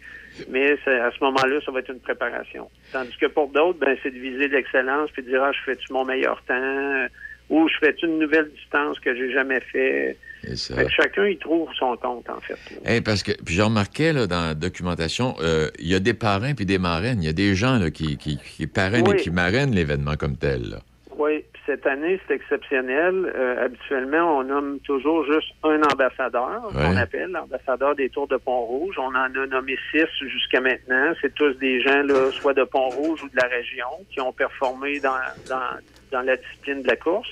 Mais c'est- à ce moment-là, ça va être une préparation. Tandis que pour d'autres, ben, c'est de viser l'excellence puis de dire ah, je fais-tu mon meilleur temps? Ou je fais-tu une nouvelle distance que j'ai jamais fait? Ça. Fait que chacun il trouve son compte en fait. Hey, parce que puis j'ai remarqué là, dans la documentation, euh, il y a des parrains puis des marraines. Il y a des gens là, qui, qui, qui parrainent Oui. et qui marrainent l'événement comme tel. là. Oui, cette année, c'est exceptionnel. Euh, habituellement, on nomme toujours juste un ambassadeur, Ouais. qu'on appelle l'ambassadeur des Tours de Pont-Rouge. On en a nommé six jusqu'à maintenant. C'est tous des gens, là, soit de Pont-Rouge ou de la région, qui ont performé dans, dans, dans la discipline de la course.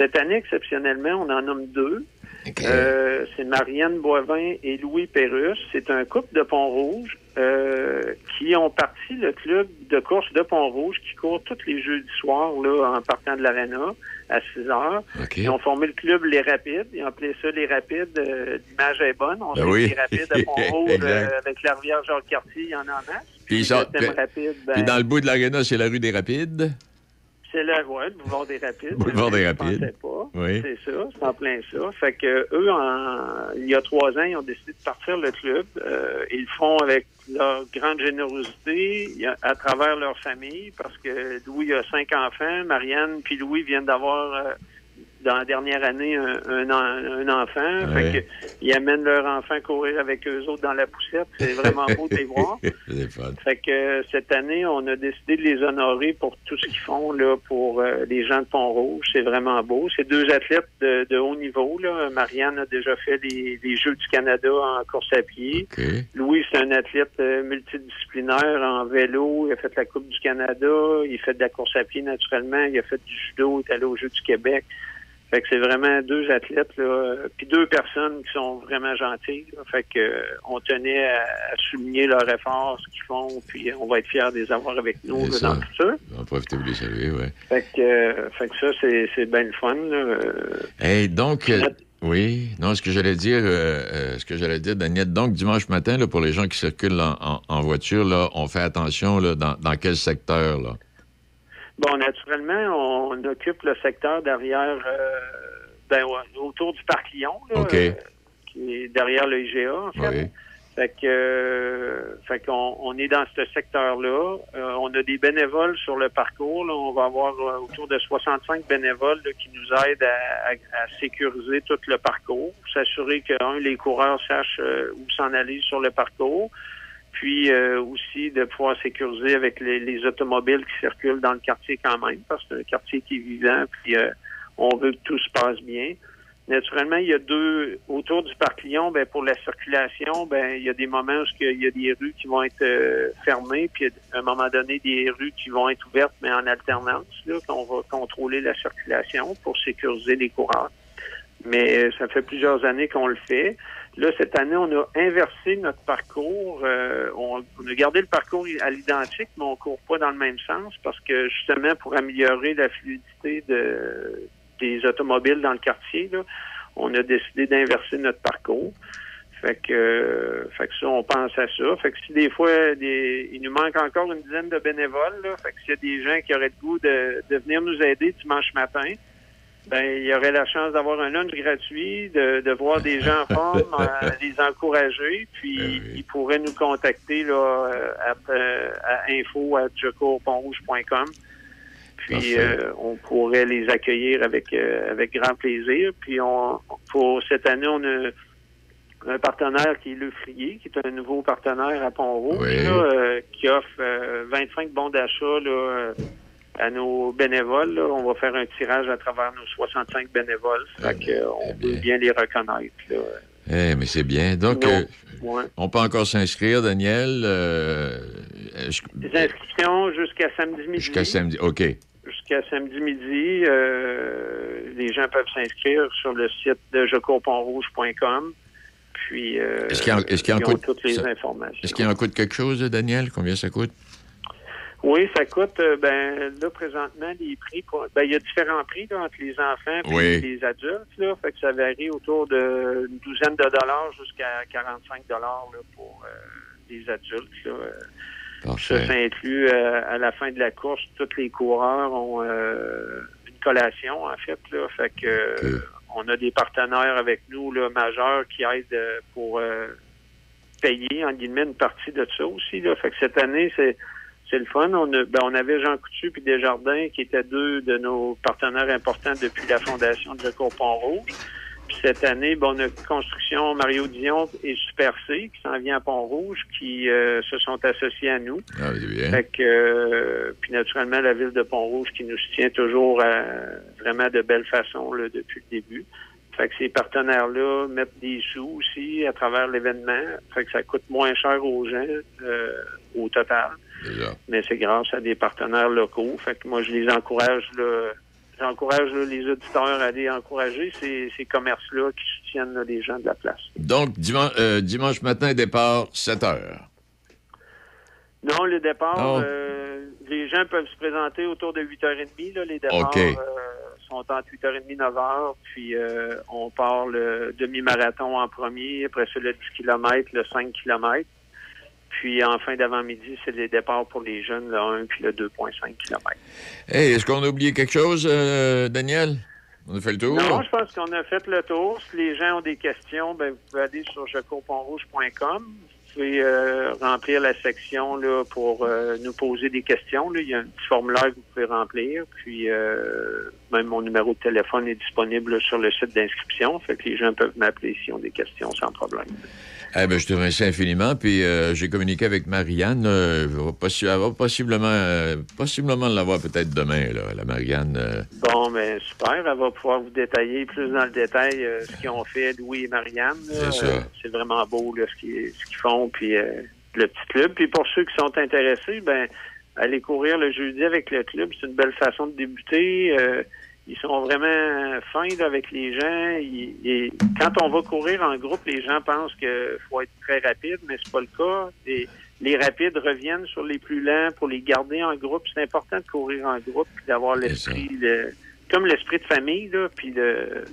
Cette année, exceptionnellement, on en nomme deux. Euh, c'est Marianne Boivin et Louis Pérusse. C'est un couple de Pont-Rouge euh, qui ont parti le club de course de Pont-Rouge qui court tous les jeudis soirs là, en partant de l'aréna à 6 heures. Ils ont formé le club Les Rapides. Ils ont appelé ça Les Rapides. Euh, L'image est bonne. On Ben sait oui. Les Rapides à Pont-Rouge euh, avec la rivière Jacques-Cartier, il y en a en masse. Puis, ils thème puis- rapide, ben, puis dans le bout de l'aréna, c'est la rue des Rapides. C'est la ouais, le boulevard des Rapides. Boulevard des Rapides. pas. Oui. C'est ça, c'est en plein ça. Fait que eux, en- il y a trois ans, ils ont décidé de partir le club. Euh, ils le font avec leur grande générosité, à travers leur famille, parce que Louis a cinq enfants, Marianne puis Louis viennent d'avoir euh, dans la dernière année un, un, un enfant. Ouais. Fait que ils amènent leur enfant courir avec eux autres dans la poussette. C'est vraiment beau de les voir. c'est fun. Fait que euh, cette année, on a décidé de les honorer pour tout ce qu'ils font là pour euh, les gens de Pont-Rouge. C'est vraiment beau. C'est deux athlètes de, de haut niveau. Là. Marianne a déjà fait les, les Jeux du Canada en course à pied. Louis, c'est un athlète euh, multidisciplinaire en vélo. Il a fait la Coupe du Canada. Il fait de la course à pied naturellement. Il a fait du judo. Il est allé aux Jeux du Québec. Fait que c'est vraiment deux athlètes, là, puis deux personnes qui sont vraiment gentilles. là. Fait que euh, on tenait à, à souligner leur effort, ce qu'ils font, puis on va être fiers de les avoir avec nous là, dans ça. le futur. On va profiter pour les saluer, oui. Fait que, euh, fait que ça, c'est, c'est bien le fun. Là. Euh, Hey, donc, euh, oui, non, ce que j'allais dire, ce que j'allais dire, Daniel, donc dimanche matin, là, pour les gens qui circulent en, en- en voiture, là, on fait attention là, dans, dans quel secteur, là? Bon, naturellement, on occupe le secteur derrière, euh, ben, ouais, autour du parc Lyon, là, OK. euh, qui est derrière le IGA, en fait. Oui. Fait que, euh, fait qu'on on est dans ce secteur-là. Euh, on a des bénévoles sur le parcours. là. On va avoir euh, autour de 65 bénévoles là, qui nous aident à, à- à sécuriser tout le parcours, s'assurer que un, les coureurs sachent où s'en aller sur le parcours, puis euh, aussi de pouvoir sécuriser avec les, les automobiles qui circulent dans le quartier quand même, parce que c'est un quartier qui est vivant, puis euh, on veut que tout se passe bien. Naturellement, il y a deux autour du parc Lyon. Ben pour la circulation, ben il y a des moments où il y a des rues qui vont être euh, fermées, puis à un moment donné des rues qui vont être ouvertes, mais en alternance. Là, qu'on va contrôler la circulation pour sécuriser les coureurs. Mais euh, ça fait plusieurs années qu'on le fait. Là, cette année, on a inversé notre parcours. Euh, on, on a gardé le parcours à l'identique, mais on court pas dans le même sens parce que justement pour améliorer la fluidité de, des automobiles dans le quartier, là, on a décidé d'inverser notre parcours. Fait que, euh, fait que ça, on pense à ça. Fait que si des fois, des, il nous manque encore une dizaine de bénévoles, là, fait que s'il y a des gens qui auraient le goût de, de venir nous aider dimanche matin, ben il y aurait la chance d'avoir un lunch gratuit, de, de voir des gens en forme, euh, les encourager, puis ils pourraient nous contacter là euh, à, euh, à info à. Puis euh, on pourrait les accueillir avec euh, avec grand plaisir. Puis on pour cette année, on a un partenaire qui est Le Frier, qui est un nouveau partenaire à Pont-Rouge, Oui. euh, qui offre euh, 25 bons d'achat là, à nos bénévoles. là. On va faire un tirage à travers nos 65 bénévoles. Fait euh, on peut bien les reconnaître. Là. Eh, mais c'est bien. Donc, euh, Ouais. on peut encore s'inscrire, Daniel. euh, Les inscriptions jusqu'à samedi midi. Jusqu'à samedi. OK. Jusqu'à samedi midi, euh, les gens peuvent s'inscrire sur le site de jecourpontrouge.com. Puis, euh, Est-ce qu'il y a- est-ce qu'il y a un coût toutes les ça- informations. Est-ce qu'il en coûte quelque chose, Daniel? Combien ça coûte? Oui, ça coûte, euh, ben là, présentement, les prix, pour- ben il y a différents prix là, entre les enfants et Oui. les adultes, là, fait que ça varie autour d'une douzaine de dollars jusqu'à 45 dollars là, pour euh, les adultes. Là. Euh, Ça, ça inclut euh, à la fin de la course, tous les coureurs ont euh, une collation, en fait, là, fait que on a des partenaires avec nous là, majeurs qui aident pour payer, en guillemets, une partie de ça aussi. Là. Fait que cette année, c'est c'est le fun. On, a, ben, on avait Jean Coutu puis Desjardins, qui étaient deux de nos partenaires importants depuis la fondation de Cours Pont-Rouge. Puis cette année, ben, on a Construction Mario Dion et Super C, qui s'en vient à Pont-Rouge, qui euh, se sont associés à nous. Ah, bien. Fait que, euh, puis naturellement, la ville de Pont-Rouge qui nous soutient toujours à, vraiment de belle façon là, depuis le début. Fait que ces partenaires-là mettent des sous aussi à travers l'événement. Fait que ça coûte moins cher aux gens euh, au total. Mais c'est grâce à des partenaires locaux. Fait que moi, je les encourage là. J'encourage là, les auditeurs à aller encourager ces, ces commerces-là qui soutiennent là, les gens de la place. Donc, dimanche, euh, dimanche matin, départ, 7 heures. Non, le départ, euh, les gens peuvent se présenter autour de 8h30. Là, les départs euh, sont entre 8h30 et 9h. Puis euh, on part le demi-marathon en premier, après ça le 10 km, le 5 km. Puis en fin d'avant-midi, c'est les départs pour les jeunes, le 1 puis le 2,5 km. Hey, est-ce qu'on a oublié quelque chose, euh, Daniel? On a fait le tour? Non, je pense qu'on a fait le tour. Si les gens ont des questions, ben, vous pouvez aller sur jecourpontrouge.com. Euh, remplir la section là, pour euh, nous poser des questions. là. Il y a un petit formulaire que vous pouvez remplir. Puis euh, même mon numéro de téléphone est disponible sur le site d'inscription. Fait que les gens peuvent m'appeler s'ils ont des questions sans problème. Eh ben, je te remercie infiniment. Puis euh, j'ai communiqué avec Marianne. là. Elle va, possiblement, euh, possiblement l'avoir peut-être demain, là, la Marianne. euh. Bon, ben super. Elle va pouvoir vous détailler plus dans le détail euh, ce qu'ils ont fait, Louis et Marianne. là. C'est ça. Euh, c'est vraiment beau là, ce qu'ils font, puis euh, le petit club. Puis pour ceux qui sont intéressés, ben aller courir le jeudi avec le club, c'est une belle façon de débuter. Ils sont vraiment fins avec les gens. Ils- et quand on va courir en groupe, les gens pensent qu'il faut être très rapide, mais c'est pas le cas. Et les rapides reviennent sur les plus lents pour les garder en groupe. C'est important de courir en groupe puis d'avoir l'esprit, le- comme l'esprit de famille, là, puis de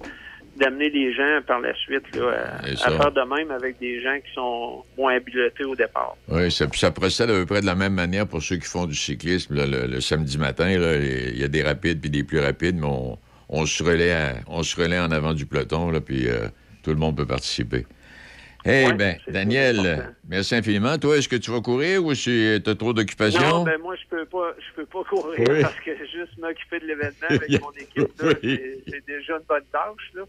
d'amener les gens par la suite là, à, faire de même avec des gens qui sont moins habilités au départ. Oui, ça, ça procède à peu près de la même manière pour ceux qui font du cyclisme. là, le, le samedi matin, il y a des rapides puis des plus rapides, mais on, on se relaie à- on se relaie en avant du peloton, là, puis euh, tout le monde peut participer. Eh Ouais, bien, Daniel, merci infiniment. Toi, est-ce que tu vas courir ou si tu as trop d'occupation? Non, ben moi, je peux pas, je peux pas courir Oui. parce que juste m'occuper de l'événement avec mon équipe, là, Oui. c'est- déjà une bonne tâche, là.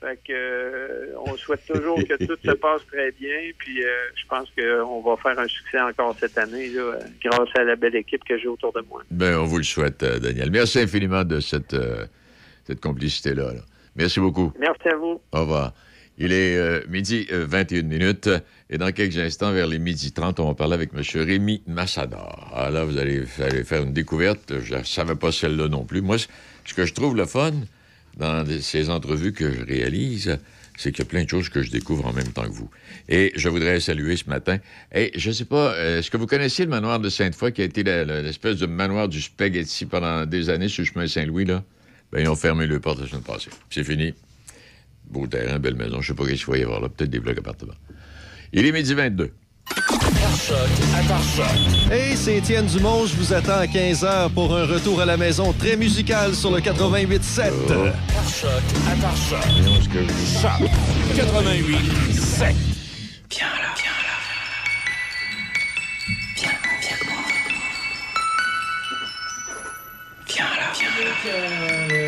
Fait que, euh, on souhaite toujours que tout se passe très bien, puis euh, je pense qu'on va faire un succès encore cette année, là, euh, grâce à la belle équipe que j'ai autour de moi. Ben, on vous le souhaite, euh, Daniel. Merci infiniment de cette, euh, cette complicité-là. là. Merci beaucoup. Merci à vous. Au revoir. Il est euh, midi euh, 21 minutes et dans quelques instants, vers les midi 30, on va parler avec M. Rémi Massador. Alors là, vous allez, faire une découverte. Je ne savais pas celle-là non plus. Moi, ce que je trouve le fun dans ces entrevues que je réalise, c'est qu'il y a plein de choses que je découvre en même temps que vous. Et je voudrais saluer ce matin. Et je ne sais pas, euh, est-ce que vous connaissiez le manoir de Sainte-Foy qui a été l'espèce de manoir du spaghetti pendant des années sur le chemin Saint-Louis, là? Ben, ils ont fermé le porte la semaine passée. C'est fini. Beau terrain, belle maison. Je sais pas qu'est-ce qu'il va y avoir là. Peut-être des blocs appartements. Il est midi 22. Hey, c'est Étienne Dumont. Je vous attends à 15h pour un retour à la maison très musical sur le 88.7. Choc à par choc. 88 7. Viens là, viens là. Viens, viens avec moi. Viens là, viens là.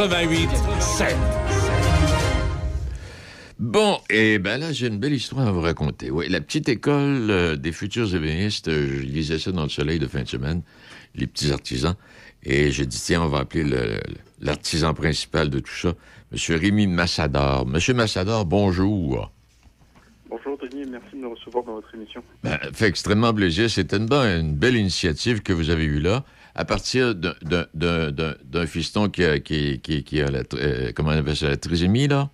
88 7. Bon, et ben là, j'ai une belle histoire à vous raconter. Oui, la petite école euh, des futurs ébénistes, euh, je lisais ça dans le soleil de fin de semaine, les petits artisans, et j'ai dit, tiens, on va appeler le- l'artisan principal de tout ça, M. Rémi Massador. Monsieur Massador, bonjour. Bonjour Denis, merci de me recevoir dans votre émission. Ben, fait extrêmement plaisir. C'est une, une belle initiative que vous avez eue là, à partir d'un- fiston qui a, qui, qui- qui a la, euh, comment on appelle ça, la trisomie, là?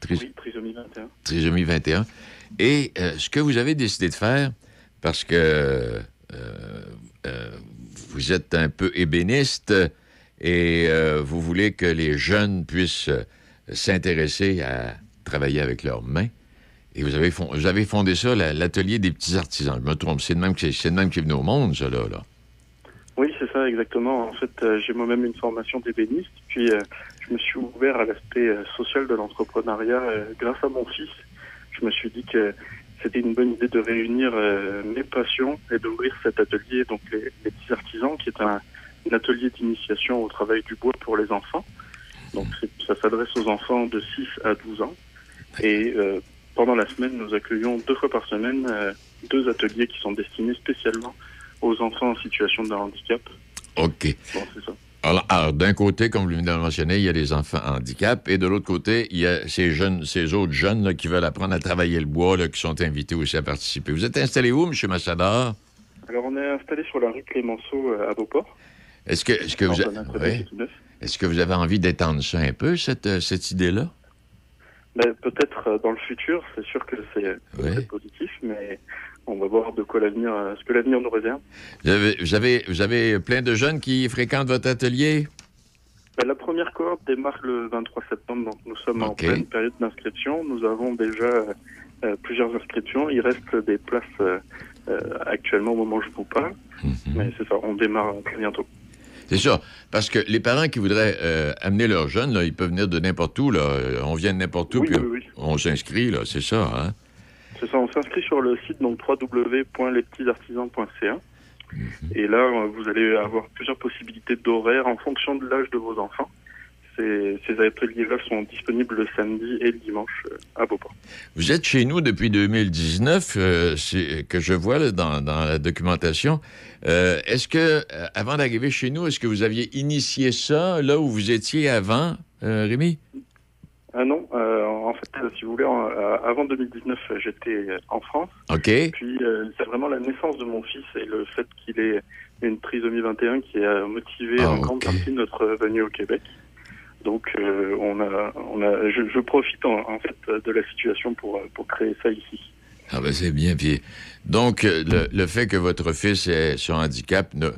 Tris- Oui, trisomie 21. trisomie 21. Et euh, ce que vous avez décidé de faire, parce que euh, euh, vous êtes un peu ébéniste et vous voulez que les jeunes puissent s'intéresser à travailler avec leurs mains. Et vous avez, fond- vous avez fondé ça, la- l'atelier des petits artisans. Je me trompe, c'est de même que c'est qui est venu au monde, ça, là. là. Oui, c'est ça exactement. En fait, euh, j'ai moi-même une formation d'ébéniste, puis euh, je me suis ouvert à l'aspect euh, social de l'entrepreneuriat grâce à mon fils. Je me suis dit que c'était une bonne idée de réunir mes passions et d'ouvrir cet atelier, donc les, les petits artisans, qui est un, un atelier d'initiation au travail du bois pour les enfants. Donc c'est- ça s'adresse aux enfants de 6 à 12 ans. Et euh, pendant la semaine, nous accueillons deux fois par semaine euh, deux ateliers qui sont destinés spécialement aux enfants en situation de handicap. OK. Bon, c'est ça. Alors, alors, d'un côté, comme vous venez de le mentionner, il y a les enfants handicap, et de l'autre côté, il y a ces jeunes, ces autres jeunes là, qui veulent apprendre à travailler le bois, là, qui sont invités aussi à participer. Vous êtes installé où, M. Massador? Alors, on est installé sur la rue Clémenceau euh, à Beauport. Est-ce que, est-ce que vous, a- est-ce que avez envie d'étendre ça un peu, cette, euh, cette idée-là? Ben, Peut-être euh, dans le futur, c'est sûr que c'est c'est positif, mais on va voir de quoi l'avenir, euh, ce que l'avenir nous réserve. Vous avez, plein de jeunes qui fréquentent votre atelier? Ben, la première cohorte démarre le 23 septembre, donc nous sommes en pleine période d'inscription. Nous avons déjà euh, euh, plusieurs inscriptions. Il reste des places euh, euh, actuellement au moment où je vous parle, Mhm. mais c'est ça, on démarre très bientôt. C'est ça. Parce que les parents qui voudraient euh, amener leurs jeunes, là, ils peuvent venir de n'importe où. Là. On vient de n'importe où, Oui, puis oui, oui. on s'inscrit, là. C'est ça, hein? C'est ça, on s'inscrit sur le site donc www.lespetitsartisans.ca. Et là, euh, vous allez avoir plusieurs possibilités d'horaires en fonction de l'âge de vos enfants. Ces, ces ateliers-là sont disponibles le samedi et le dimanche euh, à Beauport. Vous êtes chez nous depuis 2019, euh, que je vois là, dans, dans la documentation. Euh, est-ce que, avant d'arriver chez nous, est-ce que vous aviez initié ça là où vous étiez avant, euh, Rémi? Ah non, euh, en fait, si vous voulez, en- euh, avant 2019, euh, j'étais en France. OK. Puis euh, c'est vraiment la naissance de mon fils et le fait qu'il ait une trisomie 21 qui a motivé Ah, en grande partie notre venue au Québec. Donc euh, on a, on a, je, je profite en, en fait de la situation pour, euh, pour créer ça ici. Ah ben c'est bien. Puis, donc, le, le fait que votre fils est sur handicap ne,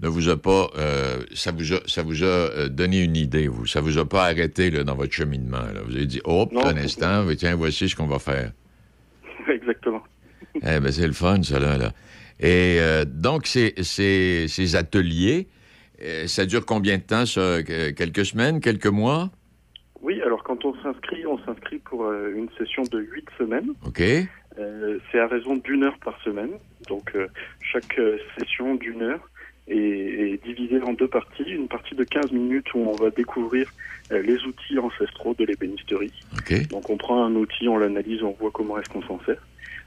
ne vous a pas... euh, ça vous a, ça vous a euh, donné une idée, vous. Ça vous a pas arrêté là, dans votre cheminement. là. Vous avez dit, oh, Non. un instant, tiens, voici ce qu'on va faire. Exactement. Eh ben, c'est le fun, ça, là. là. Et euh, donc, ces, ces, ces ateliers, euh, ça dure combien de temps, ça? Quelques semaines, quelques mois? Oui, alors quand on s'inscrit, on s'inscrit pour une session de 8 semaines. OK? C'est à raison d'une heure par semaine. Donc chaque session d'une heure est, est divisée en deux parties. Une partie de 15 minutes où on va découvrir euh, les outils ancestraux de l'ébénisterie. OK. Donc on prend un outil, on l'analyse, on voit comment est-ce qu'on s'en sert.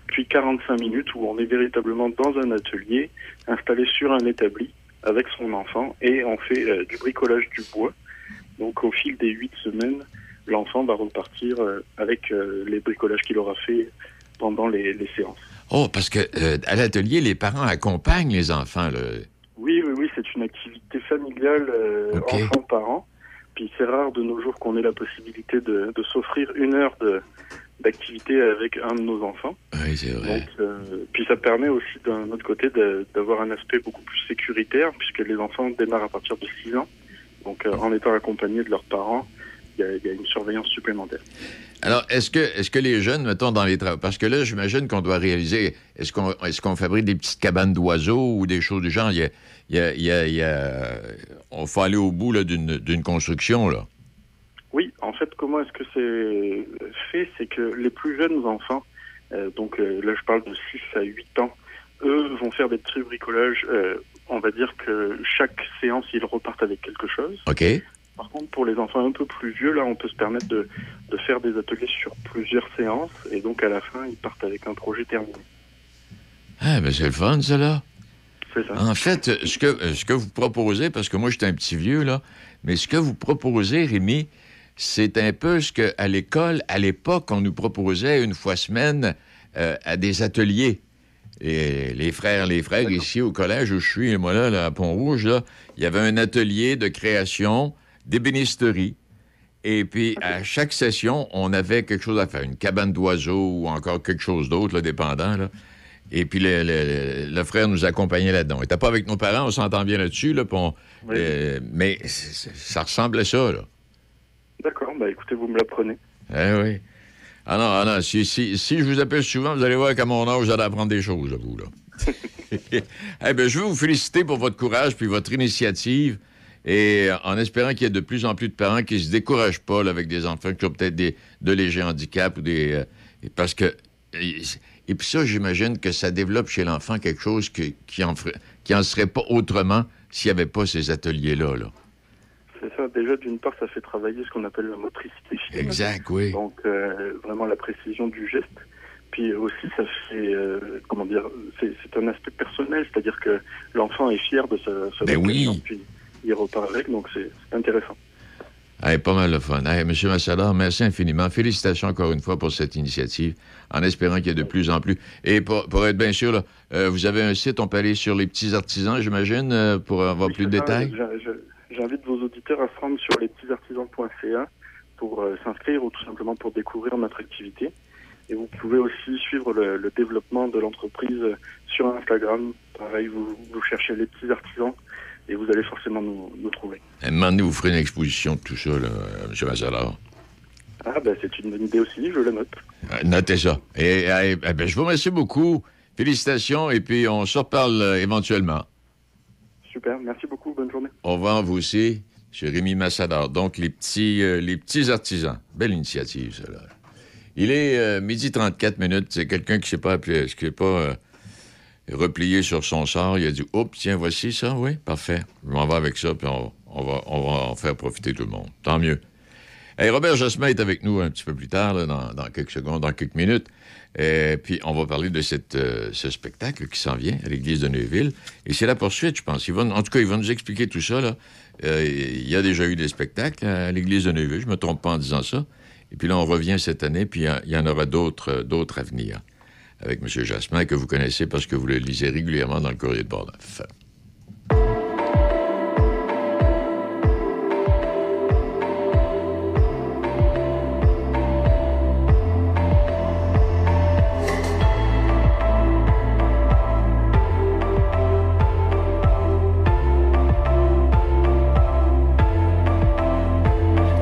Puis 45 minutes où on est véritablement dans un atelier, installé sur un établi avec son enfant et on fait euh, du bricolage du bois. Donc au fil des huit semaines, l'enfant va repartir euh, avec les bricolages qu'il aura fait pendant les, les séances. Oh, parce que euh, à l'atelier, les parents accompagnent les enfants, là. Oui, oui, oui, c'est une activité familiale euh, enfant-parent. Puis c'est rare de nos jours qu'on ait la possibilité de, de s'offrir une heure de d'activité avec un de nos enfants. Oui, c'est vrai. Donc, euh, puis ça permet aussi d'un autre côté de- d'avoir un aspect beaucoup plus sécuritaire puisque les enfants démarrent à partir de 6 ans. Donc euh, en étant accompagnés de leurs parents, il y a, il y a une surveillance supplémentaire. Alors, est-ce que, les jeunes, mettons, dans les travaux, parce que là, j'imagine qu'on doit réaliser, est-ce qu'on, fabrique des petites cabanes d'oiseaux ou des choses du genre? Il y a, il y a, il y a- il y a- on faut aller au bout d'une, construction, là. Oui, en fait, comment est-ce que c'est fait? C'est que les plus jeunes enfants, euh, donc euh, là je parle de 6 à 8 ans, eux vont faire des petits bricolages euh, on va dire que chaque séance, ils repartent avec quelque chose. OK. Par contre, pour les enfants un peu plus vieux, là, on peut se permettre de, de faire des ateliers sur plusieurs séances. Et donc, à la fin, ils partent avec un projet terminé. Ah, ben c'est le fun, ça, là. En fait, ce que, ce que vous proposez, parce que moi, j'étais un petit vieux, là, mais ce que vous proposez, Rémi, c'est un peu ce qu'à l'école, à l'époque, on nous proposait une fois semaine euh, à des ateliers. Et les frères, les frères, ici au collège où je suis, moi là, là, à Pont-Rouge, là, il y avait un atelier de création d'ébénisterie. Et puis, à chaque session, on avait quelque chose à faire, une cabane d'oiseaux ou encore quelque chose d'autre, là, dépendant. Là. Et puis, le, le- le frère nous accompagnait là-dedans. On n'était pas avec nos parents, on s'entend bien là-dessus, là, euh, mais ça ressemble à ça. D'accord, bah écoutez, vous me l'apprenez. Eh oui. Ah non, ah non, si, si, si je vous appelle souvent, vous allez voir qu'à mon âge, vous allez apprendre des choses, là, vous, là. eh bien, je veux vous féliciter pour votre courage puis votre initiative. Et euh, en espérant qu'il y ait de plus en plus de parents qui se découragent pas là, avec des enfants qui ont peut-être des, de légers handicaps ou des. euh, parce que. Et, puis ça, j'imagine que ça développe chez l'enfant quelque chose que- qui en ferait, qui en serait pas autrement s'il n'y avait pas ces ateliers-là. Là. C'est ça, déjà, d'une part, ça fait travailler ce qu'on appelle la motricité fine. Exact, oui. Donc, euh, vraiment la précision du geste. Puis aussi, ça fait, euh, comment dire, c'est c'est un aspect personnel, c'est-à-dire que l'enfant est fier de sa, sa Ben oui. puis il repart avec, donc c'est c'est intéressant. Hey, pas mal de fun. Hey, Monsieur Massador, merci infiniment. Félicitations encore une fois pour cette initiative, en espérant qu'il y ait de plus en plus. Et pour, pour être bien sûr, là, euh, vous avez un site, on peut aller sur les petits artisans, j'imagine, euh, pour avoir plus de détails? J'invite vos auditeurs à se rendre sur lespetsartisans.ca pour euh, s'inscrire ou tout simplement pour découvrir notre activité. Et vous pouvez aussi suivre le, le développement de l'entreprise euh, sur Instagram. Pareil, vous, vous cherchez les petits artisans et vous allez forcément nous, nous trouver. Moment donné, vous ferez une exposition de tout ça, là, euh, Monsieur Massador. Ah, ben c'est une bonne idée aussi, je la note. Euh, Notez ça. Et, eh, ben, je vous remercie beaucoup. Félicitations, et puis on se reparle euh, éventuellement. Super, merci beaucoup, bonne journée. Au revoir, vous aussi. Monsieur Rémi Massador. Donc, les petits, euh, les petits artisans. Belle initiative, ça, là. Il est midi 34 minutes. C'est quelqu'un qui ne s'est pas, appelé- qui pas replié sur son sort. Il a dit Oups, tiens, voici ça. Oui, parfait. Je m'en vais avec ça, puis on, va, on va en faire profiter tout le monde. Tant mieux. Robert Jasmin est avec nous un petit peu plus tard, dans, quelques secondes, dans quelques minutes. Et puis, on va parler de cette, euh, ce spectacle qui s'en vient à l'église de Neuville. Et c'est la poursuite, je pense. Il va, en tout cas, il va nous expliquer tout ça. Là. Euh, il y a déjà eu des spectacles à l'église de Neuville, je ne me trompe pas en disant ça. Et puis là, on revient cette année, puis il y en aura d'autres euh, d'autres à venir avec M. Jasmin, que vous connaissez parce que vous le lisez régulièrement dans le courrier de Bordeaux.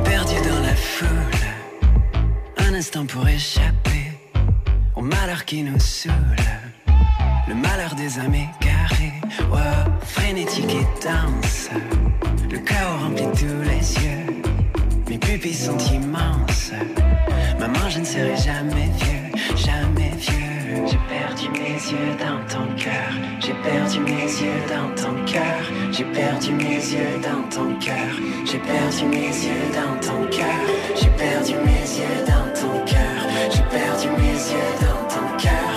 Perdu dans la foule, un instant pour échapper malheur qui nous saoule. Le malheur des âmes égarées, wow, frénétique et dense. Le chaos remplit tous les yeux, mes pupilles sont immenses. Maman, je ne serai jamais vieux, jamais vieux. J'ai perdu mes yeux dans ton cœur, j'ai perdu mes yeux dans ton cœur, j'ai perdu mes yeux dans ton cœur, j'ai perdu mes yeux dans ton cœur, j'ai perdu mes yeux dans ton cœur, j'ai perdu mes yeux dans ton cœur,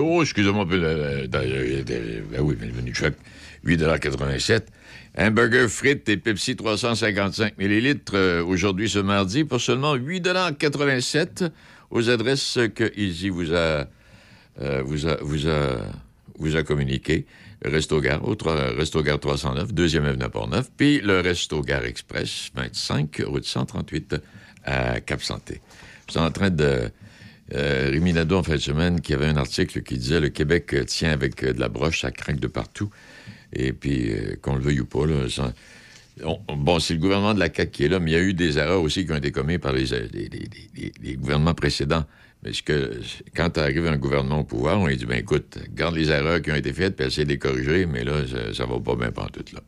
Oh, excusez-moi, euh, euh, euh, ben oui, le menu choc, 8,87 Hamburger frites et Pepsi 355 ml aujourd'hui ce mardi pour seulement 8,87 aux adresses que Easy vous a, vous a, vous a, vous a communiquées. Resto Gare, au trois- Resto Gare 309, deuxième avenue Port-Neuf, puis le Resto Gare Express 25, route 138 à Cap-Santé. Je suis en train de... Euh, Rémi Nadeau, en fin de semaine, qui avait un article qui disait « Le Québec tient avec euh, de la broche, ça craque de partout. » Et puis, euh, qu'on le veuille ou pas, là, bon, c'est le gouvernement de la CAQ qui est là, mais il y a eu des erreurs aussi qui ont été commises par les, euh, gouvernements précédents. Mais ce que, quand arrive un gouvernement au pouvoir, on lui dit, ben écoute, garde les erreurs qui ont été faites, puis essaie de les corriger, mais là, ça, ça va pas bien pantoute, là.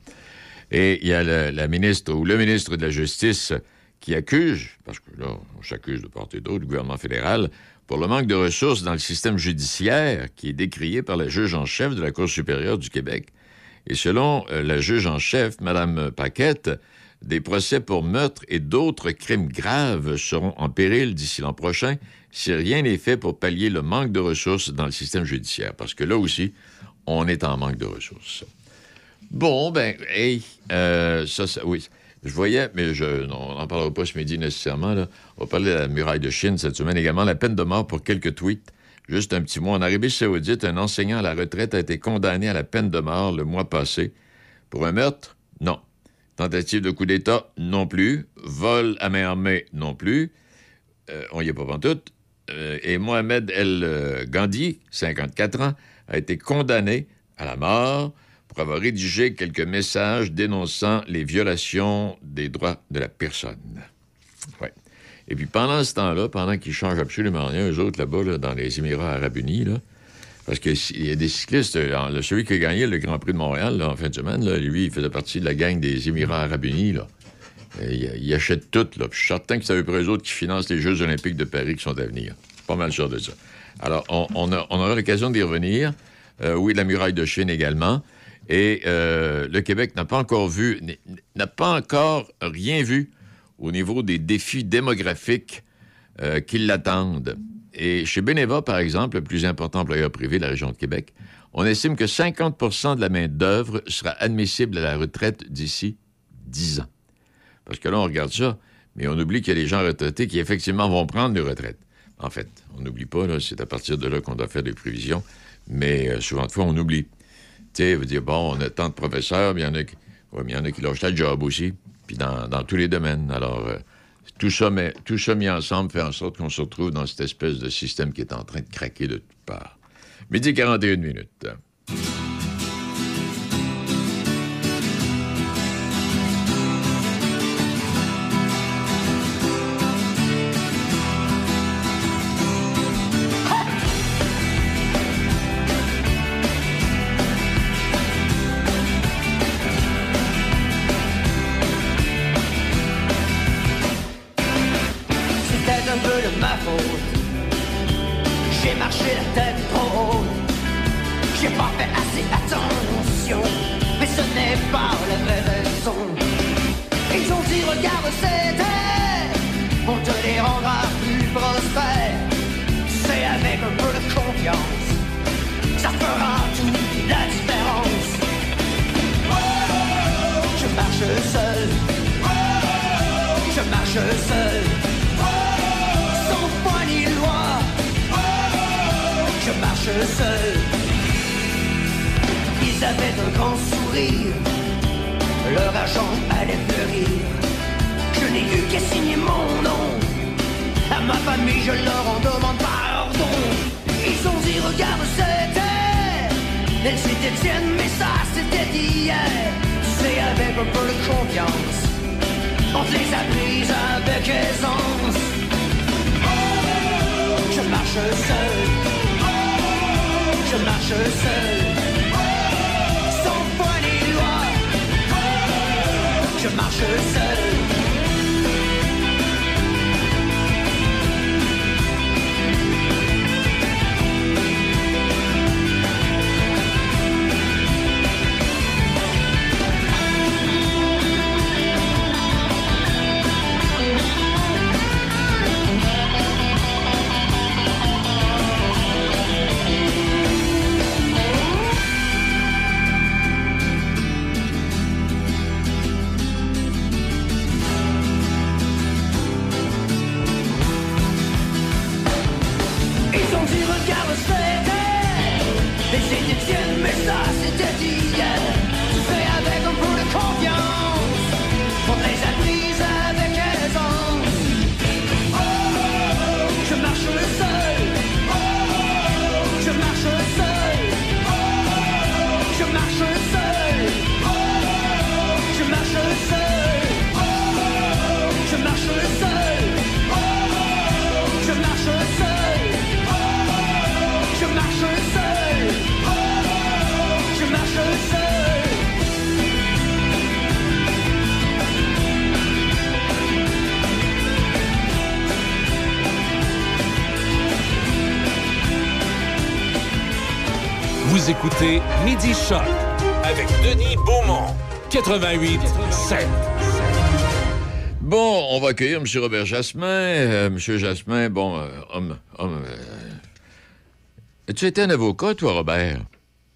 Et il y a le- la ministre ou le ministre de la Justice qui accuse, parce que là, on s'accuse de part et d'autre, le gouvernement fédéral, pour le manque de ressources dans le système judiciaire qui est décrié par la juge en chef de la Cour supérieure du Québec. Et selon euh, la juge en chef, Mme Paquette, des procès pour meurtre et d'autres crimes graves seront en péril d'ici l'an prochain si rien n'est fait pour pallier le manque de ressources dans le système judiciaire. Parce que là aussi, on est en manque de ressources. Bon, ben, hey, euh, ça, ça- oui. Je voyais, mais on n'en parlera pas ce midi nécessairement. On va parler de la muraille de Chine cette semaine également. La peine de mort pour quelques tweets. Juste un petit mot. En Arabie Saoudite, un enseignant à la retraite a été condamné à la peine de mort le mois passé. Pour un meurtre? Non. Tentative de coup d'État? Non plus. Vol à main armée? Non plus. Euh, on y est pas pantoute. Euh, et Mohamed El euh, Gandhi, 54 ans, a été condamné à la mort pour avoir rédigé quelques messages dénonçant les violations des droits de la personne. Et puis pendant ce temps-là, pendant qu'ils changent absolument rien, eux autres là-bas, là, dans les Émirats arabes unis, là, parce qu'il y a des cyclistes, euh, celui qui a gagné le Grand Prix de Montréal en fin de semaine, lui, il faisait partie de la gang des Émirats arabes unis. Là. Et Il, il achète tout. Là. Puis Je suis certain que c'est eux eux autres qui financent les Jeux olympiques de Paris qui sont à venir. Pas mal sûr de ça. Alors, on aura l'occasion d'y revenir. Euh, oui, la muraille de Chine également. Et euh, le Québec n'a pas encore vu, n'a pas encore rien vu au niveau des défis démographiques euh, qui l'attendent. Et chez Beneva, par exemple, le plus important employeur privé de la région de Québec, on estime que 50% de la main-d'œuvre sera admissible à la retraite d'ici 10 ans. Parce que là, on regarde ça, mais on oublie qu'il y a des gens retraités qui, effectivement, vont prendre des retraites. En fait, on n'oublie pas, c'est à partir de là qu'on doit faire des prévisions, mais euh, souvent de fois, on oublie. Tu sais, dire, bon, on a tant de professeurs, mais il y en a qui, y en a qui lâchent la job aussi, puis dans, tous les domaines. Alors, euh, tout, ça, mais, tout ça mis ensemble fait en sorte qu'on se retrouve dans cette espèce de système qui est en train de craquer de toutes parts. Midi 41 minutes. Choc avec Denis Beaumont, 88 7. Bon, on va accueillir M. Robert Jasmin. Euh, M. Jasmin, bon, euh, homme. homme euh, Tu étais un avocat, toi, Robert?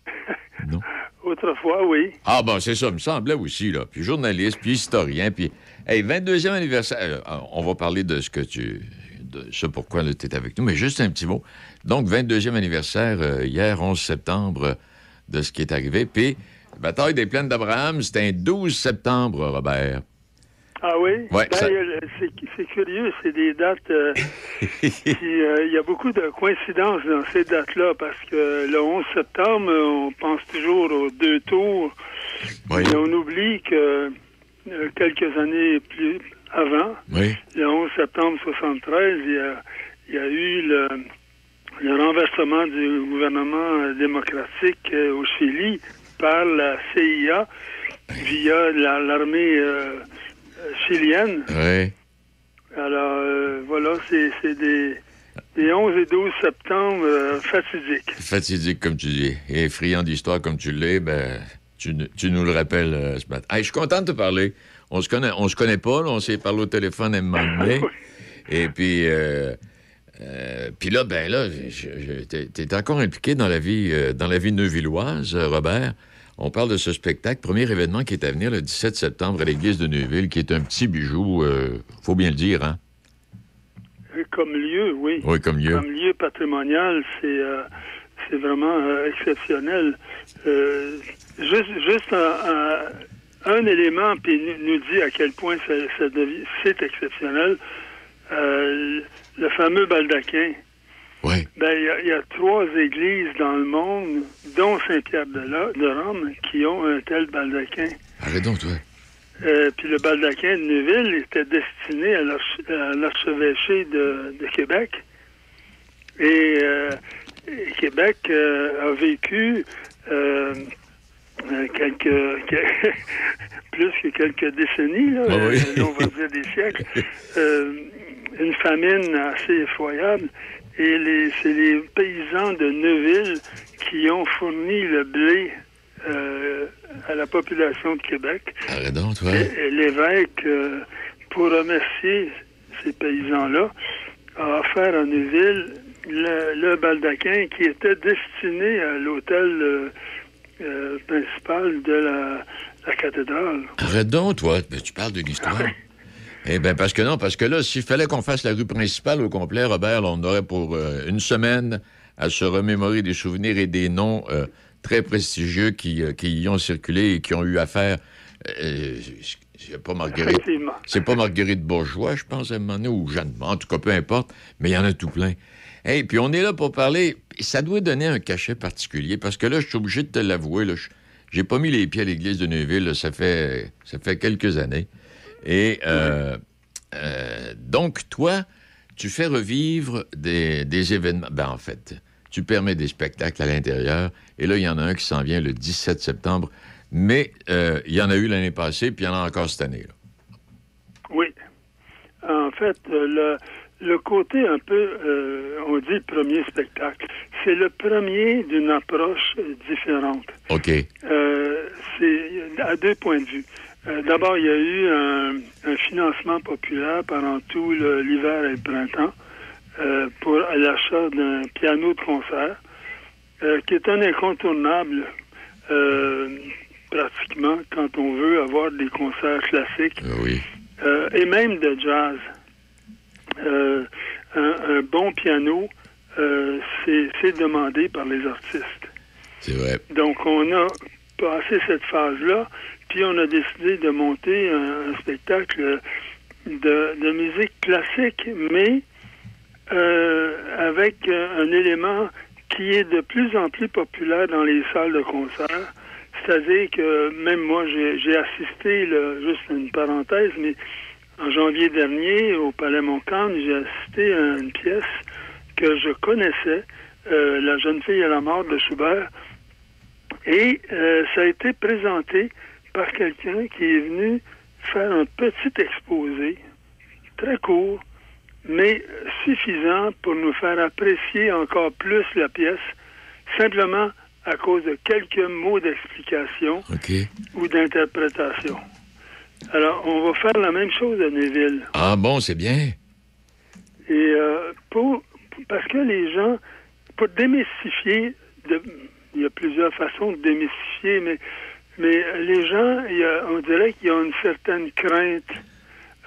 Autrefois, oui. Ah, bon, c'est ça, me semblait aussi, là. Puis journaliste, puis historien, puis. Hey, 22e anniversaire. euh, on va parler de ce que tu. de ce pourquoi tu es avec nous, mais juste un petit mot. Donc, 22e anniversaire, euh, hier, 11 septembre, euh, de ce qui est arrivé. Puis, bataille des plaines d'Abraham, c'était un 12 septembre, Robert. Ah oui? Ouais, Ben, ça- euh, c'est, curieux, c'est des dates. euh, euh, Il y a beaucoup de coïncidences dans ces dates-là parce que le 11 septembre, on pense toujours aux deux tours. Et on oublie que euh, quelques années plus avant, Oui. le 11 septembre 73, il y a, il y a eu le, le renversement du gouvernement démocratique euh, au Chili par la CIA via la- l'armée euh, euh, chilienne. Oui. Alors, euh, voilà, c'est des, des 11 et 12 septembre euh, fatidiques. Fatidique, comme tu dis, et friand d'histoire comme tu l'es, ben, tu, tu nous le rappelles ce matin. Hey, je suis content de te parler. On se connaît, on se connaît pas, là, on s'est parlé au téléphone à un moment donné. Et puis, euh, puis là, ben là, t'es encore impliqué dans la vie, euh, dans la vie neuvilloise, euh, Robert. On parle de ce spectacle, premier événement qui est à venir le 17 septembre à l'église de Neuville, qui est un petit bijou, euh, faut bien le dire, hein? Euh, Comme lieu, oui. Oui, comme lieu. Comme lieu patrimonial, c'est c'est vraiment exceptionnel. Juste juste un, un- un élément puis nous, dit à quel point ça, ça devient- c'est exceptionnel. Euh, le fameux baldaquin. Oui. Ben, il y a- il y, a trois églises dans le monde, dont Saint-Pierre de, de Rome, qui ont un tel baldaquin. Arrête donc, toi. Euh, puis le baldaquin de Neuville était destiné à l'arch- à l'archevêché de, de Québec. Et, euh, et Québec euh, a vécu quelques, que- plus que quelques décennies, là, Ah oui. on va dire des siècles, une famine assez effroyable. Et les, c'est les paysans de Neuville qui ont fourni le blé euh, à la population de Québec. Arrête donc, toi. Et- et L'évêque, euh, pour remercier ces paysans-là, a offert à Neuville le, le baldaquin qui était destiné à l'hôtel euh, euh, principal de la, la cathédrale. Arrête donc, toi. Tu parles d'une histoire. Eh bien, parce que non, parce que là, s'il fallait qu'on fasse la rue principale au complet, Robert, là, on aurait pour euh, une semaine à se remémorer des souvenirs et des noms euh, très prestigieux qui, euh, qui y ont circulé et qui ont eu affaire c'est pas Marguerite. C'est pas Marguerite Bourgeois, je pense, à un moment donné, ou Jeanne. En tout cas, peu importe, mais il y en a tout plein. Et puis on est là pour parler. Ça doit donner un cachet particulier, parce que là, je suis obligé de te l'avouer, là, j'ai pas mis les pieds à l'église de Neuville, là, ça fait, ça fait quelques années. Et euh, euh, donc, toi, tu fais revivre des, des événements. Ben, en fait, tu permets des spectacles à l'intérieur. Et là, il y en a un qui s'en vient le 17 septembre. Mais euh, il y en a eu l'année passée, puis il y en a encore cette année. là. Oui. En fait, le, le côté un peu, euh, on dit premier spectacle, c'est le premier d'une approche différente. OK. Euh, c'est à deux points de vue. Euh, D'abord, il y a eu un, un financement populaire pendant tout l'hiver et le printemps euh, pour l'achat d'un piano de concert, euh, qui est un incontournable pratiquement quand on veut avoir des concerts classiques oui. euh, et même de jazz. Un, un bon piano, c'est c'est demandé par les artistes. C'est vrai. Donc, on a passé cette phase-là, puis on a décidé de monter un, spectacle de, de musique classique, mais euh, avec un élément qui est de plus en plus populaire dans les salles de concert. C'est-à-dire que même moi, j'ai assisté, juste une parenthèse, mais en janvier dernier, au Palais Montcalm, j'ai assisté à une pièce que je connaissais, euh, La jeune fille à la mort de Schubert, et euh, ça a été présenté par quelqu'un qui est venu faire un petit exposé, très court, mais suffisant pour nous faire apprécier encore plus la pièce, simplement à cause de quelques mots d'explication ou d'interprétation. Alors, on va faire la même chose à Neuville. Ah bon, c'est bien. Et euh, pour, parce que les gens, pour démystifier, de- il y a plusieurs façons de démystifier, mais, mais les gens, y a- on dirait qu'il y a une certaine crainte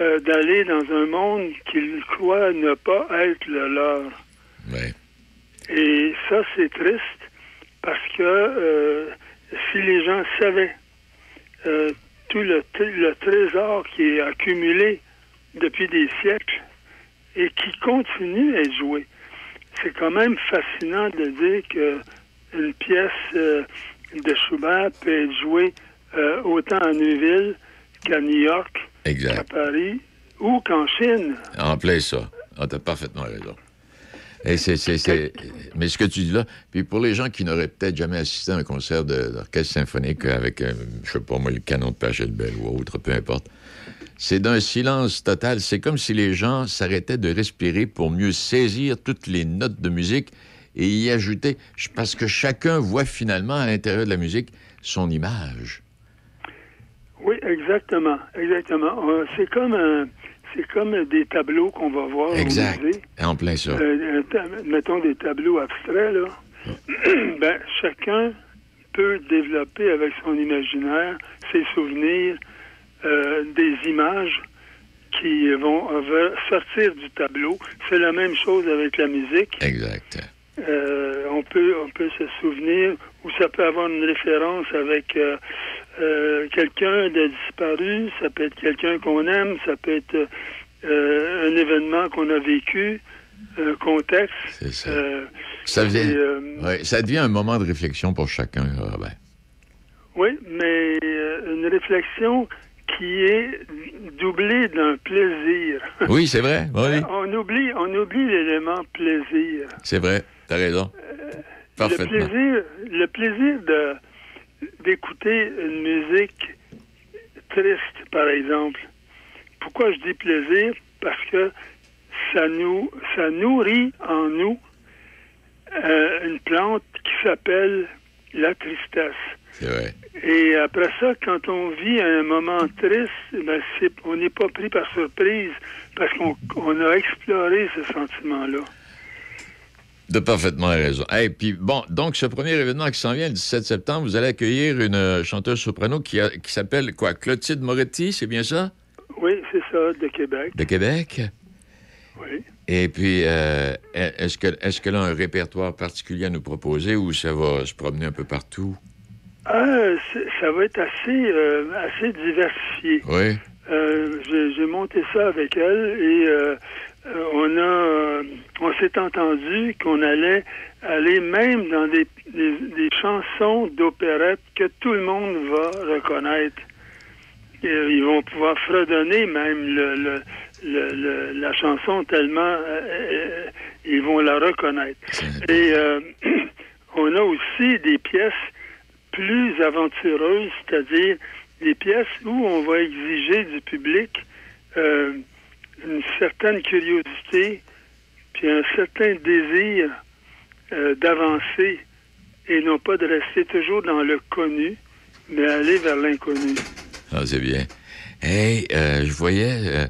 euh, d'aller dans un monde qu'ils croient ne pas être le leur. Et ça, c'est triste parce que euh, si les gens savaient euh, tout le, le trésor qui est accumulé depuis des siècles et qui continue à être joué, c'est quand même fascinant de dire que une pièce de Schubert peut être jouée euh, autant à Neuville qu'à New York, qu'à. Paris ou qu'en Chine. En plein ça. Ah, t'as parfaitement raison. Et Mais ce que tu dis là, puis pour les gens qui n'auraient peut-être jamais assisté à un concert d'orchestre symphonique avec, euh, je sais pas moi, le canon de Pachelbel ou autre, peu importe, c'est d'un silence total. C'est comme si les gens s'arrêtaient de respirer pour mieux saisir toutes les notes de musique et y ajouter, parce que chacun voit finalement à l'intérieur de la musique son image. Oui, exactement, exactement. Euh, C'est comme un- c'est comme des tableaux qu'on va voir Exact. au musée. En plein ça. Euh, mettons des tableaux abstraits là. ben chacun peut développer avec son imaginaire ses souvenirs, euh, des images qui vont euh, sortir du tableau. C'est la même chose avec la musique. Exact. Euh, on peut on peut se souvenir ou ça peut avoir une référence avec euh, euh, quelqu'un de disparu, ça peut être quelqu'un qu'on aime, ça peut être un événement qu'on a vécu, un contexte. C'est ça. Ça, vient- et, ouais, ça devient un moment de réflexion pour chacun, Robert. oui, mais une réflexion qui est doublée d'un plaisir. Oui, c'est vrai. Oui, on oublie on oublie l'élément plaisir. c'est vrai. T'as raison. Le Parfaitement. plaisir, le plaisir de d'écouter une musique triste, par exemple. Pourquoi je dis plaisir? Parce que ça nous ça nourrit en nous euh, une plante qui s'appelle la tristesse. Vrai. Et après ça, quand on vit un moment triste, ben on n'est pas pris par surprise parce qu'on on a exploré ce sentiment-là. De parfaitement raison. Et puis, bon, donc, ce premier événement qui s'en vient le 17 septembre, vous allez accueillir une chanteuse soprano qui, a- qui s'appelle quoi? Clotilde Moretti, c'est bien ça? Oui, c'est ça, de Québec. De Québec? Oui. Et puis, euh, est-ce que est-ce qu'elle a un répertoire particulier à nous proposer ou ça va se promener un peu partout? Ah, c'est- ça va être assez, euh, assez diversifié. Oui. Euh, J'ai monté ça avec elle et euh, euh, on a, euh, on s'est entendu qu'on allait aller même dans des, des, des chansons d'opérette que tout le monde va reconnaître. Et, euh, ils vont pouvoir fredonner même le, le, le- le- la chanson tellement euh, euh, ils vont la reconnaître. Et euh, on a aussi des pièces plus aventureuses, c'est-à-dire des pièces où on va exiger du public euh, une certaine curiosité, puis un certain désir d'avancer et non pas de rester toujours dans le connu, mais aller vers l'inconnu. Ah, c'est bien. Hey, je voyais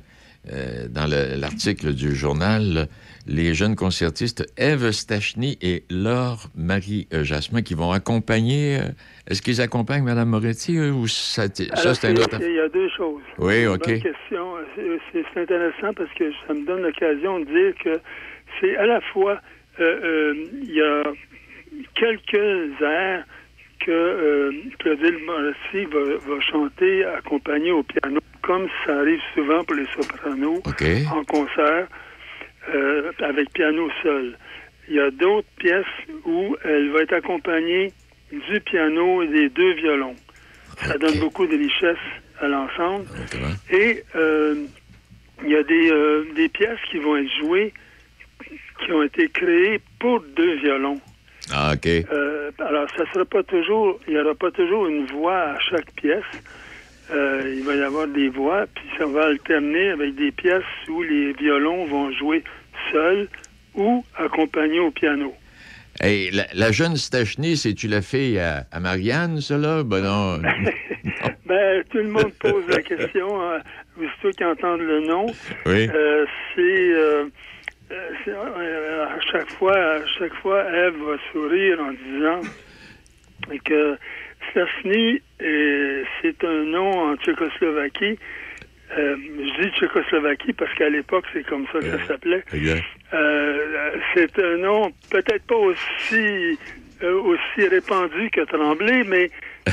euh, dans le- l'article du journal les jeunes concertistes Eve Stachny et Laure Marie euh, Jasmin qui vont accompagner. euh, Est-ce qu'ils accompagnent Mme Moretti ou ça, ça c'est un autre Il y a deux choses. Oui, OK. bonne question. C'est- intéressant parce que ça me donne l'occasion de dire que c'est à la fois, euh, il y a quelques airs que euh, Claudine va, va chanter accompagnée au piano, comme ça arrive souvent pour les sopranos en concert, euh, avec piano seul. Il y a d'autres pièces où elle va être accompagnée du piano et des deux violons. Ça donne beaucoup de richesse à l'ensemble. Et euh, il y a des, euh, des pièces qui vont être jouées qui ont été créées pour deux violons. Ah, OK. Euh, alors, ça sera pas toujours, il n'y aura pas toujours une voix à chaque pièce. Euh, il va y avoir des voix, puis ça va alterner avec des pièces où les violons vont jouer seuls ou accompagnés au piano. Hey, la, la jeune Stachny, c'est-tu la fille à, à Marianne, cela? Ben non. Ben, tout le monde pose la question, euh, aussitôt qu'ils entendent le nom. Oui. Euh, c'est, euh, euh, à chaque fois, à chaque fois, Eve va sourire en disant que Stefani, euh, c'est un nom en Tchécoslovaquie. Euh, je dis Tchécoslovaquie parce qu'à l'époque, c'est comme ça que ça s'appelait. Euh, c'est un nom peut-être pas aussi euh, aussi répandu que Tremblay, mais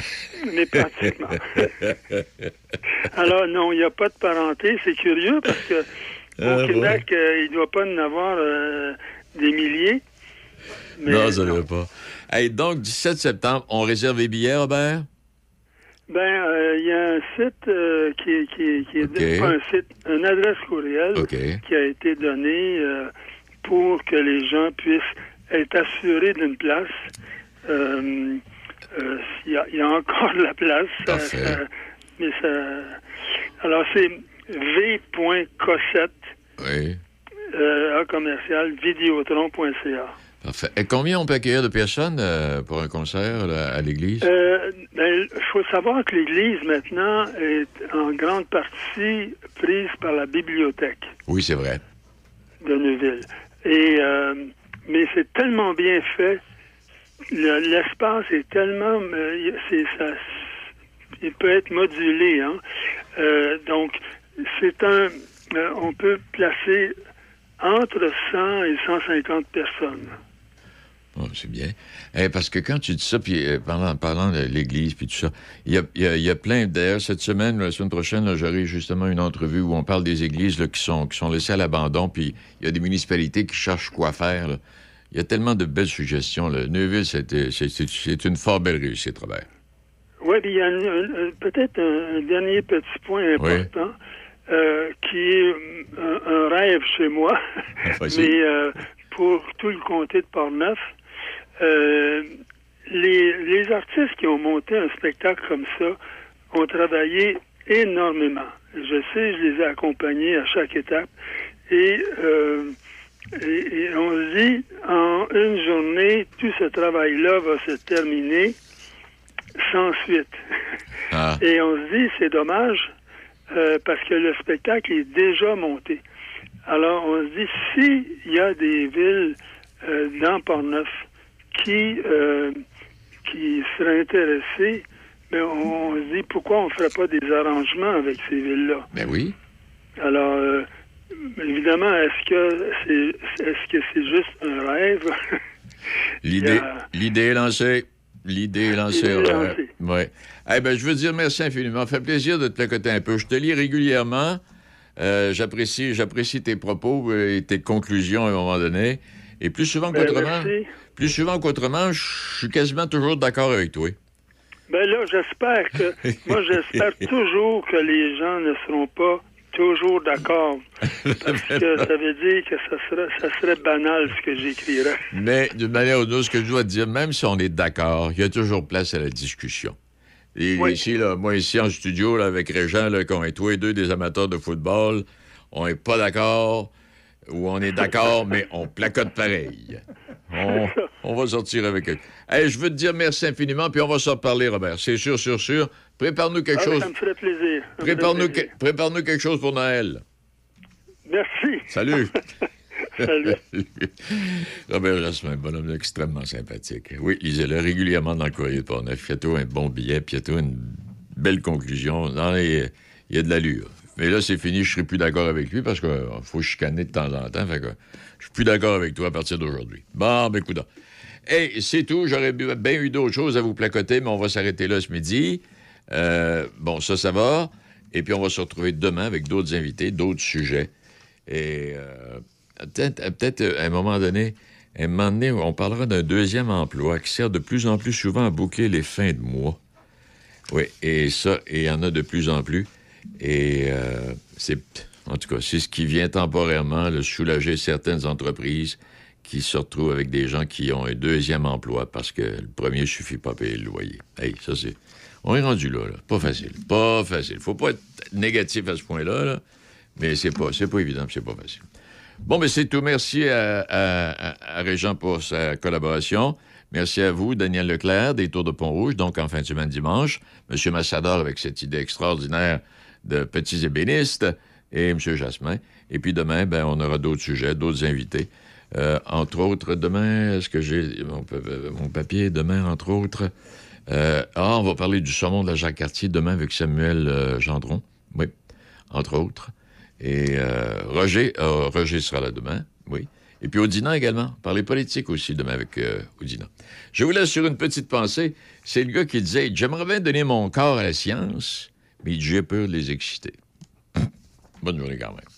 mais pratiquement. Alors non, il n'y a pas de parenté. C'est curieux parce que au Québec, euh, il ne doit pas en avoir euh, des milliers. Mais non, ça ne veut pas. Hey, donc, 17 septembre, on réserve les billets, Robert? Ben, euh, il y a un site euh, qui, est- qui, qui est un site, une adresse courriel qui a été donnée euh, pour que les gens puissent être assurés d'une place. Il, y a, il y a encore de la place. ça- ça- mais ça. Alors c'est v.cossette Oui. euh, à commercial vidéotron.ca. Parfait. Et combien on peut accueillir de personnes euh, pour un concert là, à l'église? Euh, ben, il faut savoir que l'Église, maintenant, est en grande partie prise par la bibliothèque Oui, c'est vrai. de Neuville. Et, euh, mais c'est tellement bien fait. Le- L'espace est tellement... ça, il peut être modulé. Hein? Donc, c'est un... euh, on peut placer entre 100 et 150 personnes. Oh, c'est bien. Eh, parce que quand tu dis ça, puis euh, parlant, parlant de l'Église, puis tout ça, il y a, y a- y a plein... D'ailleurs, cette semaine, la semaine prochaine, j'aurai justement une entrevue où on parle des églises là, qui, sont, qui sont laissées à l'abandon, puis il y a des municipalités qui cherchent quoi faire. Il y a tellement de belles suggestions. Là. Neuville, c'était- c'est une fort belle réussite, Robert. Oui, puis il y a peut-être un, un dernier petit point important euh, qui est un, un rêve chez moi, mais euh, pour tout le comté de Portneuf, euh, les, les artistes qui ont monté un spectacle comme ça ont travaillé énormément. Je sais, je les ai accompagnés à chaque étape et, euh, et, et on se dit, en une journée, tout ce travail-là va se terminer sans suite. Ah. Et on se dit, c'est dommage, euh, parce que le spectacle est déjà monté. Alors, on se dit, s'il y a des villes euh, dans Portneuf qui, euh, qui seraient intéressées, ben, on, on se dit, pourquoi on ne ferait pas des arrangements avec ces villes-là? Ben oui. Alors, évidemment, est-ce que c'est est-ce que c'est juste un rêve? L'idée a- l'idée est lancée. L'idée est lancée. L'idée est ouais. lancée. Ouais. Eh ben, je veux dire merci infiniment. Ça fait plaisir de te placoter un peu. Je te lis régulièrement. Euh, j'apprécie, j'apprécie tes propos et tes conclusions à un moment donné. Et plus souvent Ben, qu'autrement, plus souvent qu'autrement, je suis quasiment toujours d'accord avec toi. Ben là, j'espère que. moi, j'espère toujours que les gens ne seront pas toujours d'accord. Parce que ça veut dire que ça serait, ça serait banal ce que j'écrirais. Mais d'une manière ou d'une autre, ce que je dois te dire, même si on est d'accord, il y a toujours place à la discussion. Et ici, là, moi, ici en studio, là, avec Régent, qu'on est tous et deux des amateurs de football, on n'est pas d'accord, ou on est d'accord, mais on placote pareil. On, on va sortir avec eux. Hey, je veux te dire merci infiniment, puis on va s'en reparler, Robert. C'est sûr, sûr, sûr. Prépare-nous quelque Ah, chose. Ça me ferait plaisir. Que- prépare-nous quelque chose pour Noël. Merci. Salut. Salut. Robert Jasmin, bonhomme extrêmement sympathique. Oui, lisez-le régulièrement dans le courrier de Portneuf. Faites-toi un bon billet, puis une belle conclusion. Non, il y a de l'allure. Mais là, c'est fini, je ne serai plus d'accord avec lui parce qu'il faut chicaner de temps en temps. Fait que je suis plus d'accord avec toi à partir d'aujourd'hui. Bon, ben, écoute. Hey, c'est tout. J'aurais bien eu d'autres choses à vous placoter, mais on va s'arrêter là ce midi. Euh, bon, ça, ça va. Et puis, on va se retrouver demain avec d'autres invités, d'autres sujets. Et euh, peut-être, euh, euh, à un moment donné, un moment donné, on parlera d'un deuxième emploi qui sert de plus en plus souvent à boucler les fins de mois. Oui, et ça, il y en a de plus en plus. Et euh, c'est, en tout cas, c'est ce qui vient temporairement le soulager certaines entreprises qui se retrouvent avec des gens qui ont un deuxième emploi parce que le premier suffit pas à payer le loyer. Hey, ça c'est... On est rendu là. Pas facile. Pas facile. Faut pas être négatif à ce point-là, là. mais c'est pas, c'est pas évident, c'est pas facile. Bon, mais c'est tout. Merci à, à, Régent pour sa collaboration. Merci à vous, Daniel Leclerc, des Tours de Pont-Rouge, donc en fin de semaine dimanche. M. Massador avec cette idée extraordinaire de petits ébénistes et M. Jasmin. Et puis demain, ben, on aura d'autres sujets, d'autres invités. Euh, entre autres, demain, est-ce que j'ai mon papier? Demain, entre autres, euh, ah, on va parler du saumon de la Jacques-Cartier demain avec Samuel euh, Gendron. Oui, entre autres. Et euh, Roger, euh, Roger sera là demain, oui. Et puis Audina également. Parler politique aussi demain avec euh. Je vous laisse sur une petite pensée. C'est le gars qui disait J'aimerais bien donner mon corps à la science, mais j'ai peur de les exciter. Bonne journée quand même.